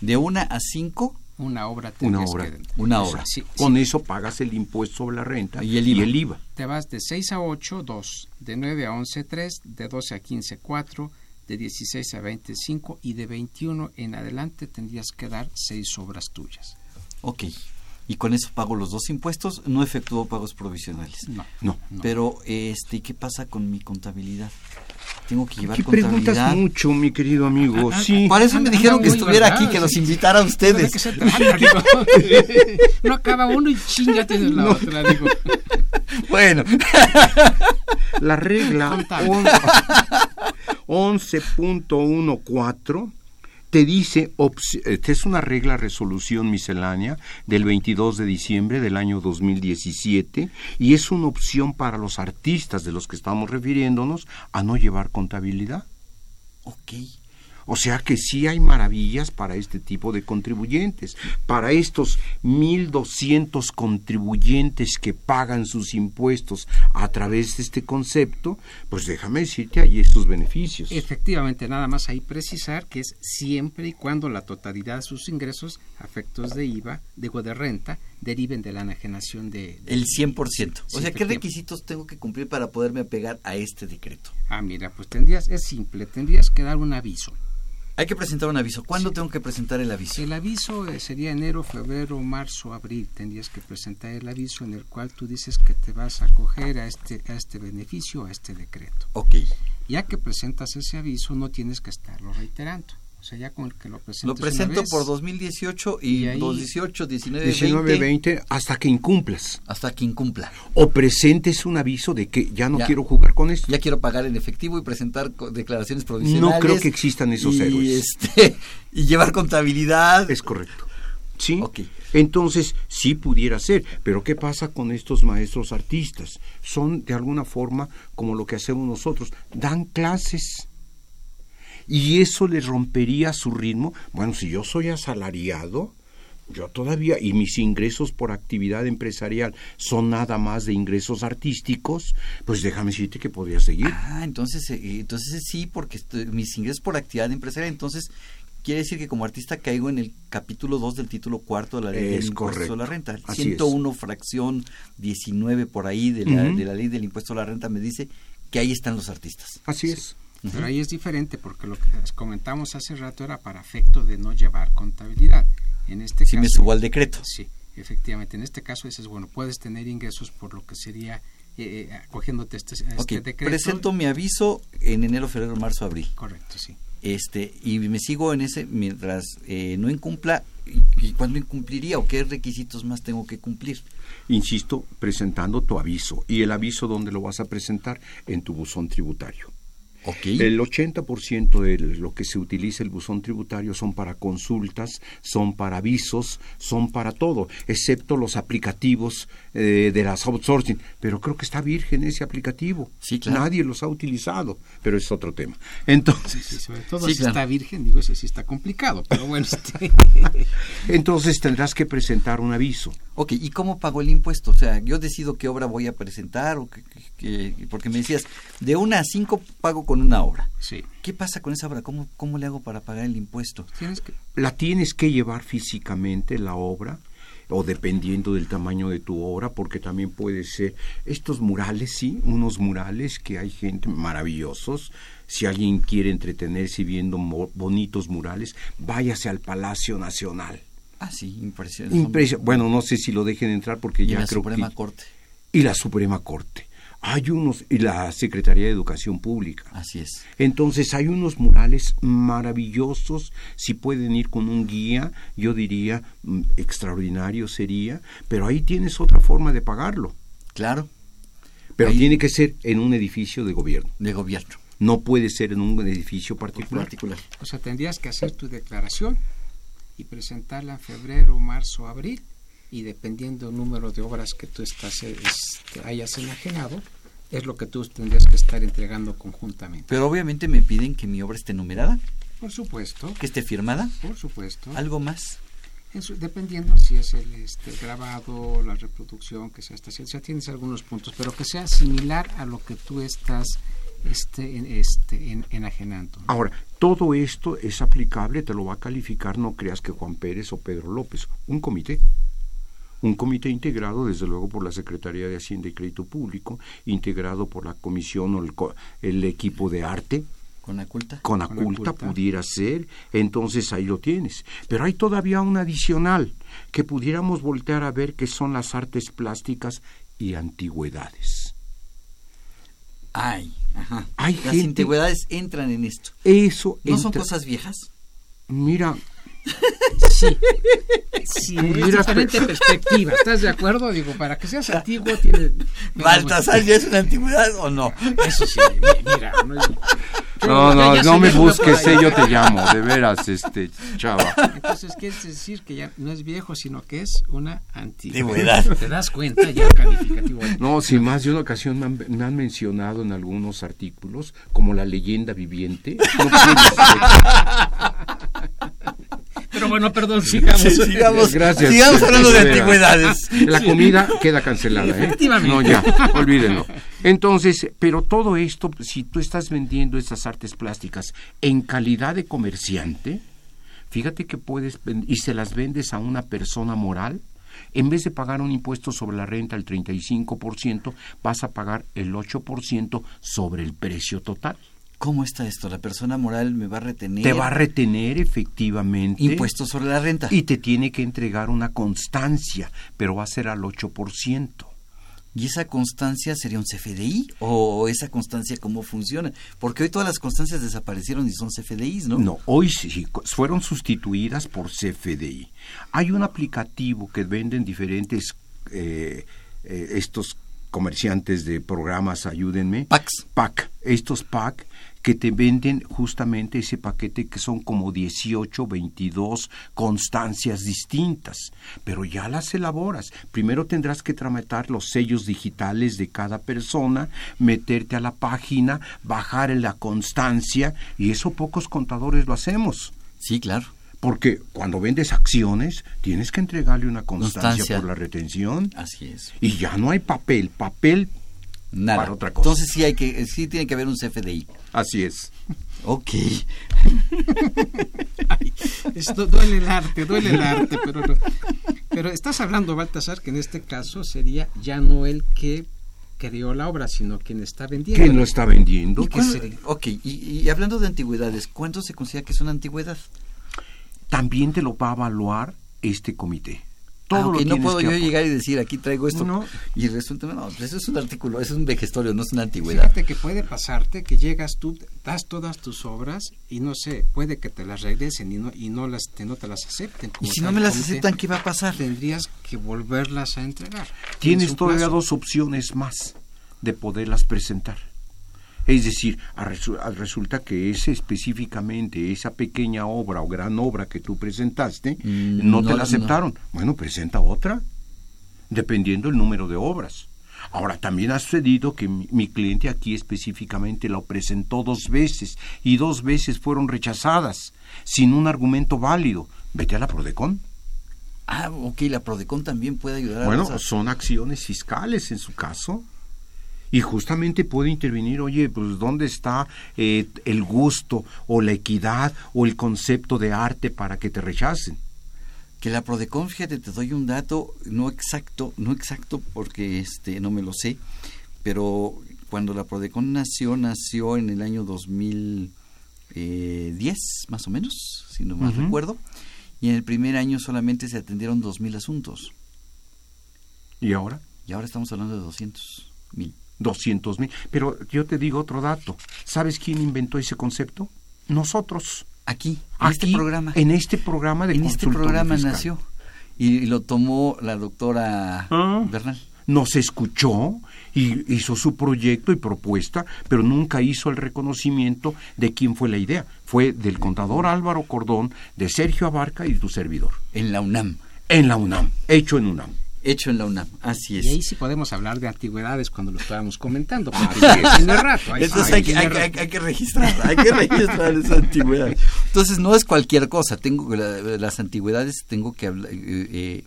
¿De una a cinco? Una obra Una obra. que Una Eso, obra. sí, Con eso pagas el impuesto sobre la renta Y el IVA. IVA. Te vas de 6 a 8, 2. De 9 a 11, 3. De 12 a 15, 4. De 16 a 25. Y de 21 en adelante tendrías que dar 6 obras tuyas. Ok. Y con eso pago los dos impuestos, no efectúo pagos provisionales. No. No. Pero, este, ¿qué pasa con mi contabilidad? Tengo que llevar ¿Qué contabilidad. preguntas mucho, mi querido amigo? Ah, sí. Para eso me dijeron que estuviera aquí, que los invitara a ustedes. ¿De digo? [laughs] no acaba uno y chinga tienes la No. otra, digo. Bueno. La regla Contable. on- 11.14 te dice, esta es una regla resolución miscelánea del 22 de diciembre del año 2017 y es una opción para los artistas de los que estamos refiriéndonos a no llevar contabilidad. Ok. O sea que sí hay maravillas para este tipo de contribuyentes. Para estos 1.200 contribuyentes que pagan sus impuestos a través de este concepto, pues déjame decirte, hay estos beneficios. Efectivamente, nada más ahí precisar que es siempre y cuando la totalidad de sus ingresos, a efectos de IVA, digo de renta, deriven de la enajenación de... de- El 100%. O Sí, sea, ¿qué requisitos tengo que cumplir para poderme apegar a este decreto? Ah, mira, pues tendrías, es simple, tendrías que dar un aviso. Hay que presentar un aviso. ¿Cuándo tengo que presentar el aviso? El aviso eh, sería enero, febrero, marzo, abril. Tendrías que presentar el aviso en el cual tú dices que te vas a acoger a este, a este beneficio, a este decreto. Ok. Ya que presentas ese aviso, no tienes que estarlo reiterando. O sea, ya con el que lo presentes Lo una presento vez, por 2018 y, Y ahí- 2018, 19, 19, 20, 20, hasta que incumplas. hasta que incumpla. O presentes un aviso de que ya no Ya. quiero jugar con esto. Ya quiero pagar en efectivo y presentar declaraciones provisionales. No creo que existan esos y, héroes. este, [laughs] y llevar contabilidad. Es correcto. ¿Sí? Ok. Entonces, sí pudiera ser. Pero ¿qué pasa con estos maestros artistas? Son de alguna forma como lo que hacemos nosotros. Dan clases. Y eso les rompería su ritmo. Bueno, si yo soy asalariado, yo todavía, y mis ingresos por actividad empresarial son nada más de ingresos artísticos, pues déjame decirte que podría seguir. Ah, entonces, eh, entonces sí, porque estoy- mis ingresos por actividad empresarial, entonces quiere decir que como artista caigo en el capítulo 2 del título cuarto de la ley del Es impuesto a la renta. Así 101 fracción 19 por ahí de la, de la ley del impuesto a la renta me dice que ahí están los artistas. Así es. Pero ahí es diferente porque lo que les comentamos hace rato era para efecto de no llevar contabilidad. En este Si caso, me subo al decreto. Sí, efectivamente. En este caso dices, bueno, puedes tener ingresos por lo que sería eh, eh, acogiéndote a este, a este decreto. presento mi aviso en enero, febrero, marzo, abril. Correcto, sí. Este, y me sigo en ese mientras eh, no incumpla. ¿Y, y cuándo incumpliría o qué requisitos más tengo que cumplir? Insisto, presentando tu aviso. ¿Y el aviso dónde lo vas a presentar? En tu buzón tributario. El 80% de lo que se utiliza el buzón tributario son para consultas, son para avisos, son para todo, excepto los aplicativos eh, de las outsourcing. Pero creo que está virgen ese aplicativo. Sí, claro. Nadie los ha utilizado, pero es otro tema. Entonces, Sí, sobre todo si está virgen, digo, ese sí está complicado, pero bueno. este- [laughs] entonces tendrás que presentar un aviso. Ok, ¿y cómo pago el impuesto? O sea, yo decido qué obra voy a presentar, o qué- qué- porque me decías, de una a cinco pago con una obra. Sí. ¿Qué pasa con esa obra? ¿Cómo, cómo le hago para pagar el impuesto? Tienes que... la tienes que llevar físicamente la obra o dependiendo del tamaño de tu obra, porque también puede ser estos murales, sí, unos murales que hay gente maravillosos. Si alguien quiere entretenerse viendo mo- bonitos murales, váyase al Palacio Nacional. Ah, sí, impresionante. Impresio- bueno, no sé si lo dejen entrar porque Y ya la creo Suprema que Corte. y la Suprema Corte. Hay unos y la Secretaría de Educación Pública. Así es. Entonces hay unos murales maravillosos, si pueden ir con un guía, yo diría mm, extraordinario sería, pero ahí tienes otra forma de pagarlo. Claro. Pero Ahí- tiene que ser en un edificio de gobierno. De gobierno. No puede ser en un edificio particular. O sea, tendrías que hacer tu declaración y presentarla en febrero, marzo, abril, y dependiendo del número de obras que tú estás, este, hayas enajenado, es lo que tú tendrías que estar entregando conjuntamente. Pero obviamente me piden que mi obra esté numerada, Por supuesto, que esté firmada. por supuesto. ¿Algo más? Su- dependiendo si es el este, grabado, la reproducción, que sea o sea, tienes algunos puntos, pero que sea similar a lo que tú estás este, en- este, en- enajenando. Ahora, todo esto es aplicable, te lo va a calificar, no creas que Juan Pérez o Pedro López, un comité. Un comité integrado, desde luego, por la Secretaría de Hacienda y Crédito Público, integrado por la comisión o el, co- el equipo de arte, ¿Con la culta? con la Con culta Aculta. pudiera ser, entonces ahí lo tienes. Pero hay todavía un adicional que pudiéramos voltear a ver que son las artes plásticas y antigüedades. Ay, ajá. Hay Las gente- antigüedades entran en esto. Eso ¿No son cosas viejas? Mira, Sí, sí, Mira, es diferente pero- perspectiva. ¿Estás de acuerdo? Digo, para que seas antiguo tiene... ¿Baltasar ya es una antigüedad o no? Eso sí, mi- mira. No, yo- no, no, no me busques, eh, yo te llamo, de veras, este, chava. Entonces, ¿quieres decir que ya no es viejo, sino que es una Antigüedad. ¿Te das cuenta? Ya el calificativo. No, si más de una ocasión me han, me han mencionado en algunos artículos como la leyenda viviente. No Pero bueno, perdón, sigamos. Sí, sigamos. Gracias. Sigamos hablando de antigüedades. La Sí. comida queda cancelada, ¿eh? Efectivamente. No, ya, olvídenlo. Entonces, pero todo esto, si tú estás vendiendo estas artes plásticas en calidad de comerciante, fíjate que puedes, y se las vendes a una persona moral, en vez de pagar un impuesto sobre la renta el 35%, vas a pagar el 8% sobre el precio total. ¿Cómo está esto? ¿La persona moral me va a retener? Te va a retener efectivamente. Impuestos sobre la renta. Y te tiene que entregar una constancia, pero va a ser al 8%. ¿Y esa constancia sería un CFDI? ¿O esa constancia cómo funciona? Porque hoy todas las constancias desaparecieron y son CFDIs, ¿no? No, hoy sí, fueron sustituidas por CFDI. Hay un aplicativo que venden diferentes, eh, eh, estos comerciantes de programas, ayúdenme. PACs. PAC, estos PAC que te venden justamente ese paquete que son como 18, 22 constancias distintas, pero ya las elaboras. Primero tendrás que tramitar los sellos digitales de cada persona, meterte a la página, bajar en la constancia, y eso pocos contadores lo hacemos. Sí, claro. Porque cuando vendes acciones, tienes que entregarle una constancia, Constancia. por la retención. Así es. Y ya no hay papel, papel Nada. para otra cosa. Entonces sí hay que, sí tiene que haber un CFDI. Así es. Ok. [laughs] Esto duele el arte, duele el arte, pero, no. pero estás hablando, Baltasar, que en este caso sería ya no el que creó la obra, sino quien está vendiendo. ¿Quién lo está vendiendo? ¿Y qué sería? Ok, y, y hablando de antigüedades, ¿cuánto se considera que es una antigüedad? También te lo va a evaluar este comité. Todo Ah, lo no puedo que yo llegar y decir aquí traigo esto No. y resulta no eso es un artículo eso es un vejestorio no es una antigüedad Fíjate que puede pasarte que llegas tú, das todas tus obras y no sé, puede que te las regresen y no, y no, las, te, no te las acepten. y si tal no me las aceptan qué va a pasar Tendrías que volverlas a entregar. Tienes un todavía plazo. dos opciones más de poderlas presentar. Es decir, resulta que ese específicamente, esa pequeña obra o gran obra que tú presentaste, Mm, no te no, la aceptaron. Bueno, presenta otra, dependiendo el número de obras. Ahora, también ha sucedido que mi, mi cliente aquí específicamente lo presentó dos veces y dos veces fueron rechazadas sin un argumento válido. Vete a la Prodecon. Ah, ok, la Prodecon también puede ayudar a Bueno, son acciones fiscales en su caso. Y justamente puede intervenir, oye, pues ¿dónde está eh, el gusto o la equidad o el concepto de arte para que te rechacen? que la Prodecon, fíjate, te doy un dato no exacto, no exacto porque este no me lo sé, pero cuando la Prodecon nació, nació en el año 2010, más o menos, si no mal recuerdo, y en el primer año solamente se atendieron 2.000 asuntos. ¿Y ahora? Y ahora estamos hablando de 200 mil. 200 mil. Pero yo te digo otro dato. ¿Sabes quién inventó ese concepto? Nosotros. Aquí, en este programa. En este programa de En este programa fiscal. nació y, y lo tomó la doctora Ah. Bernal. Nos escuchó y hizo su proyecto y propuesta, pero nunca hizo el reconocimiento de quién fue la idea. Fue del contador Álvaro Cordón, de Sergio Abarca y tu servidor. En la UNAM. En la UNAM, hecho en UNAM. Hecho en la UNAM, así es. Y ahí sí podemos hablar de antigüedades cuando lo estábamos comentando. [laughs] Tiene rato. ahí- Entonces hay que, hay, hay registrar, hay que registrar esa antigüedad. Entonces no es cualquier cosa. Tengo la- las antigüedades tengo que hablar, eh, eh,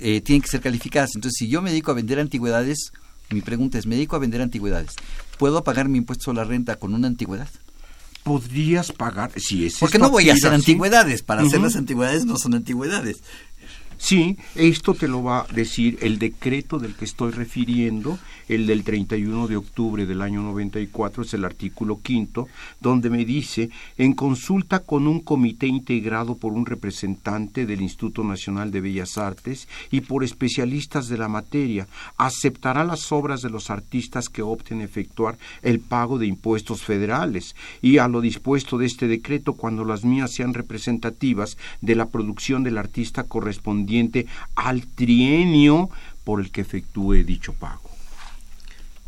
eh, tienen que ser calificadas. Entonces si yo me dedico a vender antigüedades, mi pregunta es, me dedico a vender antigüedades, ¿puedo pagar mi impuesto a la renta con una antigüedad? Podrías pagar, si es Porque no voy a hacer antigüedades. Para hacer las antigüedades no son antigüedades. Sí, esto te lo va a decir el decreto del que estoy refiriendo, el del 31 de octubre del año 94, es el artículo quinto, donde me dice, en consulta con un comité integrado por un representante del Instituto Nacional de Bellas Artes y por especialistas de la materia, aceptará las obras de los artistas que opten efectuar el pago de impuestos federales. Y a lo dispuesto de este decreto cuando las mías sean representativas de la producción del artista correspondiente al trienio por el que efectúe dicho pago.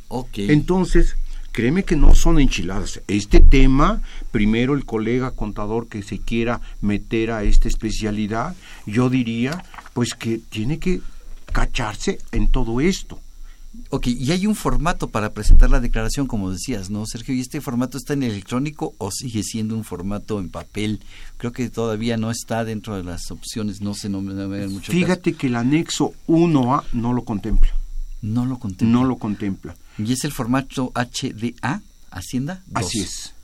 Ok. Entonces, créeme que no son enchiladas. Este tema, primero el colega contador que se quiera meter a esta especialidad, yo diría, pues que tiene que cacharse en todo esto. Ok, y hay un formato para presentar la declaración, como decías, ¿no, Sergio? ¿Y este formato está en electrónico o sigue siendo un formato en papel? Creo que todavía no está dentro de las opciones, no sé, no me, no me mucho caso. Fíjate que el anexo 1A no lo contempla. No lo contempla. No lo contempla. ¿Y es el formato HDA, Hacienda? Dos. Así es.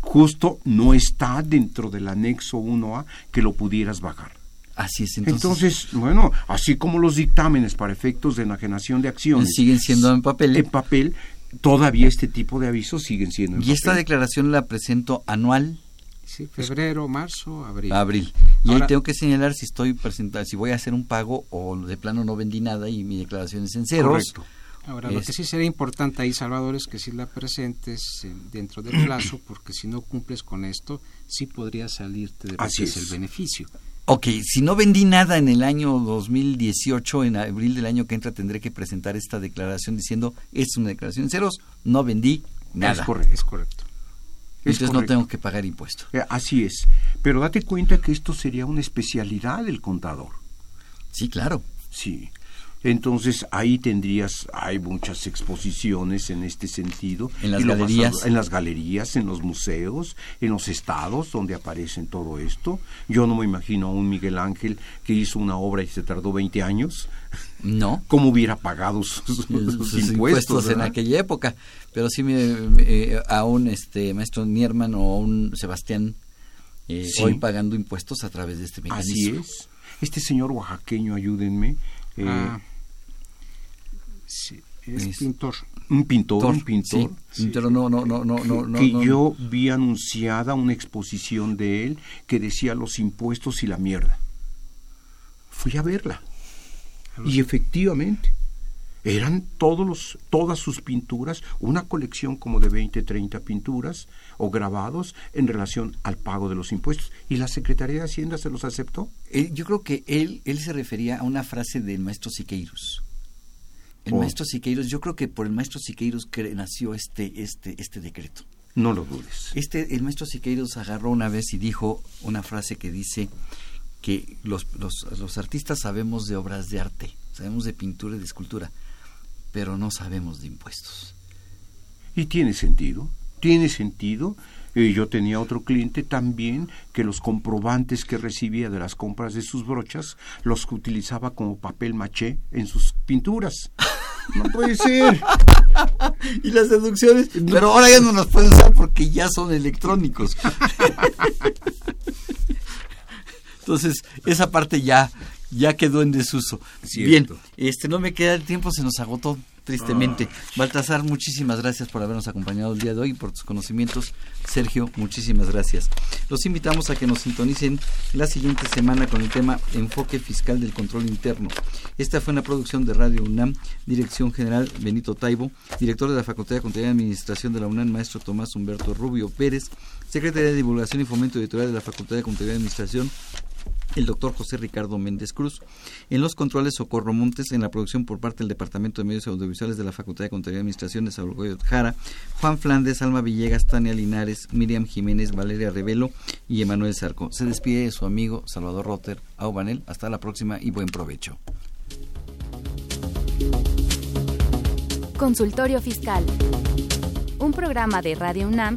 Justo no está dentro del anexo 1A que lo pudieras bajar. Así es, entonces, Entonces, bueno, así como los dictámenes para efectos de enajenación de acciones siguen siendo en papel. en papel, todavía este tipo de avisos siguen siendo en y esta declaración la presento anual Sí, febrero, marzo, abril. abril. Y Ahora- ahí tengo que señalar si estoy presentando, si voy a hacer un pago o de plano no vendí nada y mi declaración es en ceros. Correcto. Ahora, lo que sí sería importante ahí, Salvador, es que si la presentes eh, dentro del plazo, porque si no cumples con esto, sí podría salirte de lo Así que es. el beneficio. Ok, si no vendí nada en el año 2018, en abril del año que entra tendré que presentar esta declaración diciendo, es una declaración en ceros, no vendí nada. Es correcto. Es correcto. Es Entonces no tengo que pagar impuesto. Eh, Así es. Pero date cuenta que esto sería una especialidad del contador. Sí, claro. Sí. Entonces ahí tendrías, hay muchas exposiciones en este sentido. En las a- galerías. en las galerías, en los museos, en los estados donde aparecen todo esto. Yo no me imagino a un Miguel Ángel que hizo una obra y se tardó 20 años. No. [laughs] ¿Cómo hubiera pagado sus, sus sus impuestos? impuestos en aquella época. Pero sí me, me- eh, a un este maestro Nierman o a un Sebastián eh, Sí. hoy pagando impuestos a través de este mecanismo. Así es. Este señor oaxaqueño, ayúdenme. eh, Ah, sí, es, es- pintor. un pintor, Tor- un pintor. sí, pero no, no, no, no, no, no, que no. yo vi anunciada una exposición de él que decía los impuestos y la mierda. Fui a verla. Y efectivamente, eran todos los, todas sus pinturas, una colección como de 20, 30 pinturas o grabados en relación al pago de los impuestos. ¿Y la Secretaría de Hacienda se los aceptó? Él- yo creo que él, él se refería a una frase del maestro Siqueiros, El maestro Siqueiros, yo creo que por el maestro Siqueiros nació este, este, este decreto. No lo dudes. Este, el maestro Siqueiros agarró una vez y dijo una frase que dice que los, los, los artistas sabemos de obras de arte, sabemos de pintura y de escultura, pero no sabemos de impuestos. Y tiene sentido, tiene sentido. Eh, yo tenía otro cliente también que los comprobantes que recibía de las compras de sus brochas los utilizaba como papel maché en sus pinturas. [laughs] No puede ser. [laughs] y las deducciones, pero ahora ya no las pueden usar porque ya son electrónicos. [laughs] Entonces, esa parte ya ya quedó en desuso. Bien, este no me queda el tiempo, se nos agotó tristemente. Ah. Baltasar, muchísimas gracias por habernos acompañado el día de hoy y por tus conocimientos. Sergio, muchísimas gracias. Los invitamos a que nos sintonicen la siguiente semana con el tema Enfoque Fiscal del Control Interno. Esta fue una producción de Radio UNAM, Dirección General Benito Taibo, director de la Facultad de Contabilidad y Administración de la UNAM, maestro Tomás Humberto Rubio Pérez, secretaria de Divulgación y Fomento Editorial de la Facultad de Contabilidad y Administración, el doctor José Ricardo Méndez Cruz. En los controles Socorro Montes, en la producción por parte del Departamento de Medios Audiovisuales de la Facultad de Contabilidad y Administración de Saurogoyo Jara, Juan Flandes, Alma Villegas, Tania Linares, Miriam Jiménez, Valeria Revelo y Emanuel Zarco. Se despide de su amigo Salvador Rotter, Aubanel. Hasta la próxima y buen provecho. Consultorio Fiscal. Un programa de Radio UNAM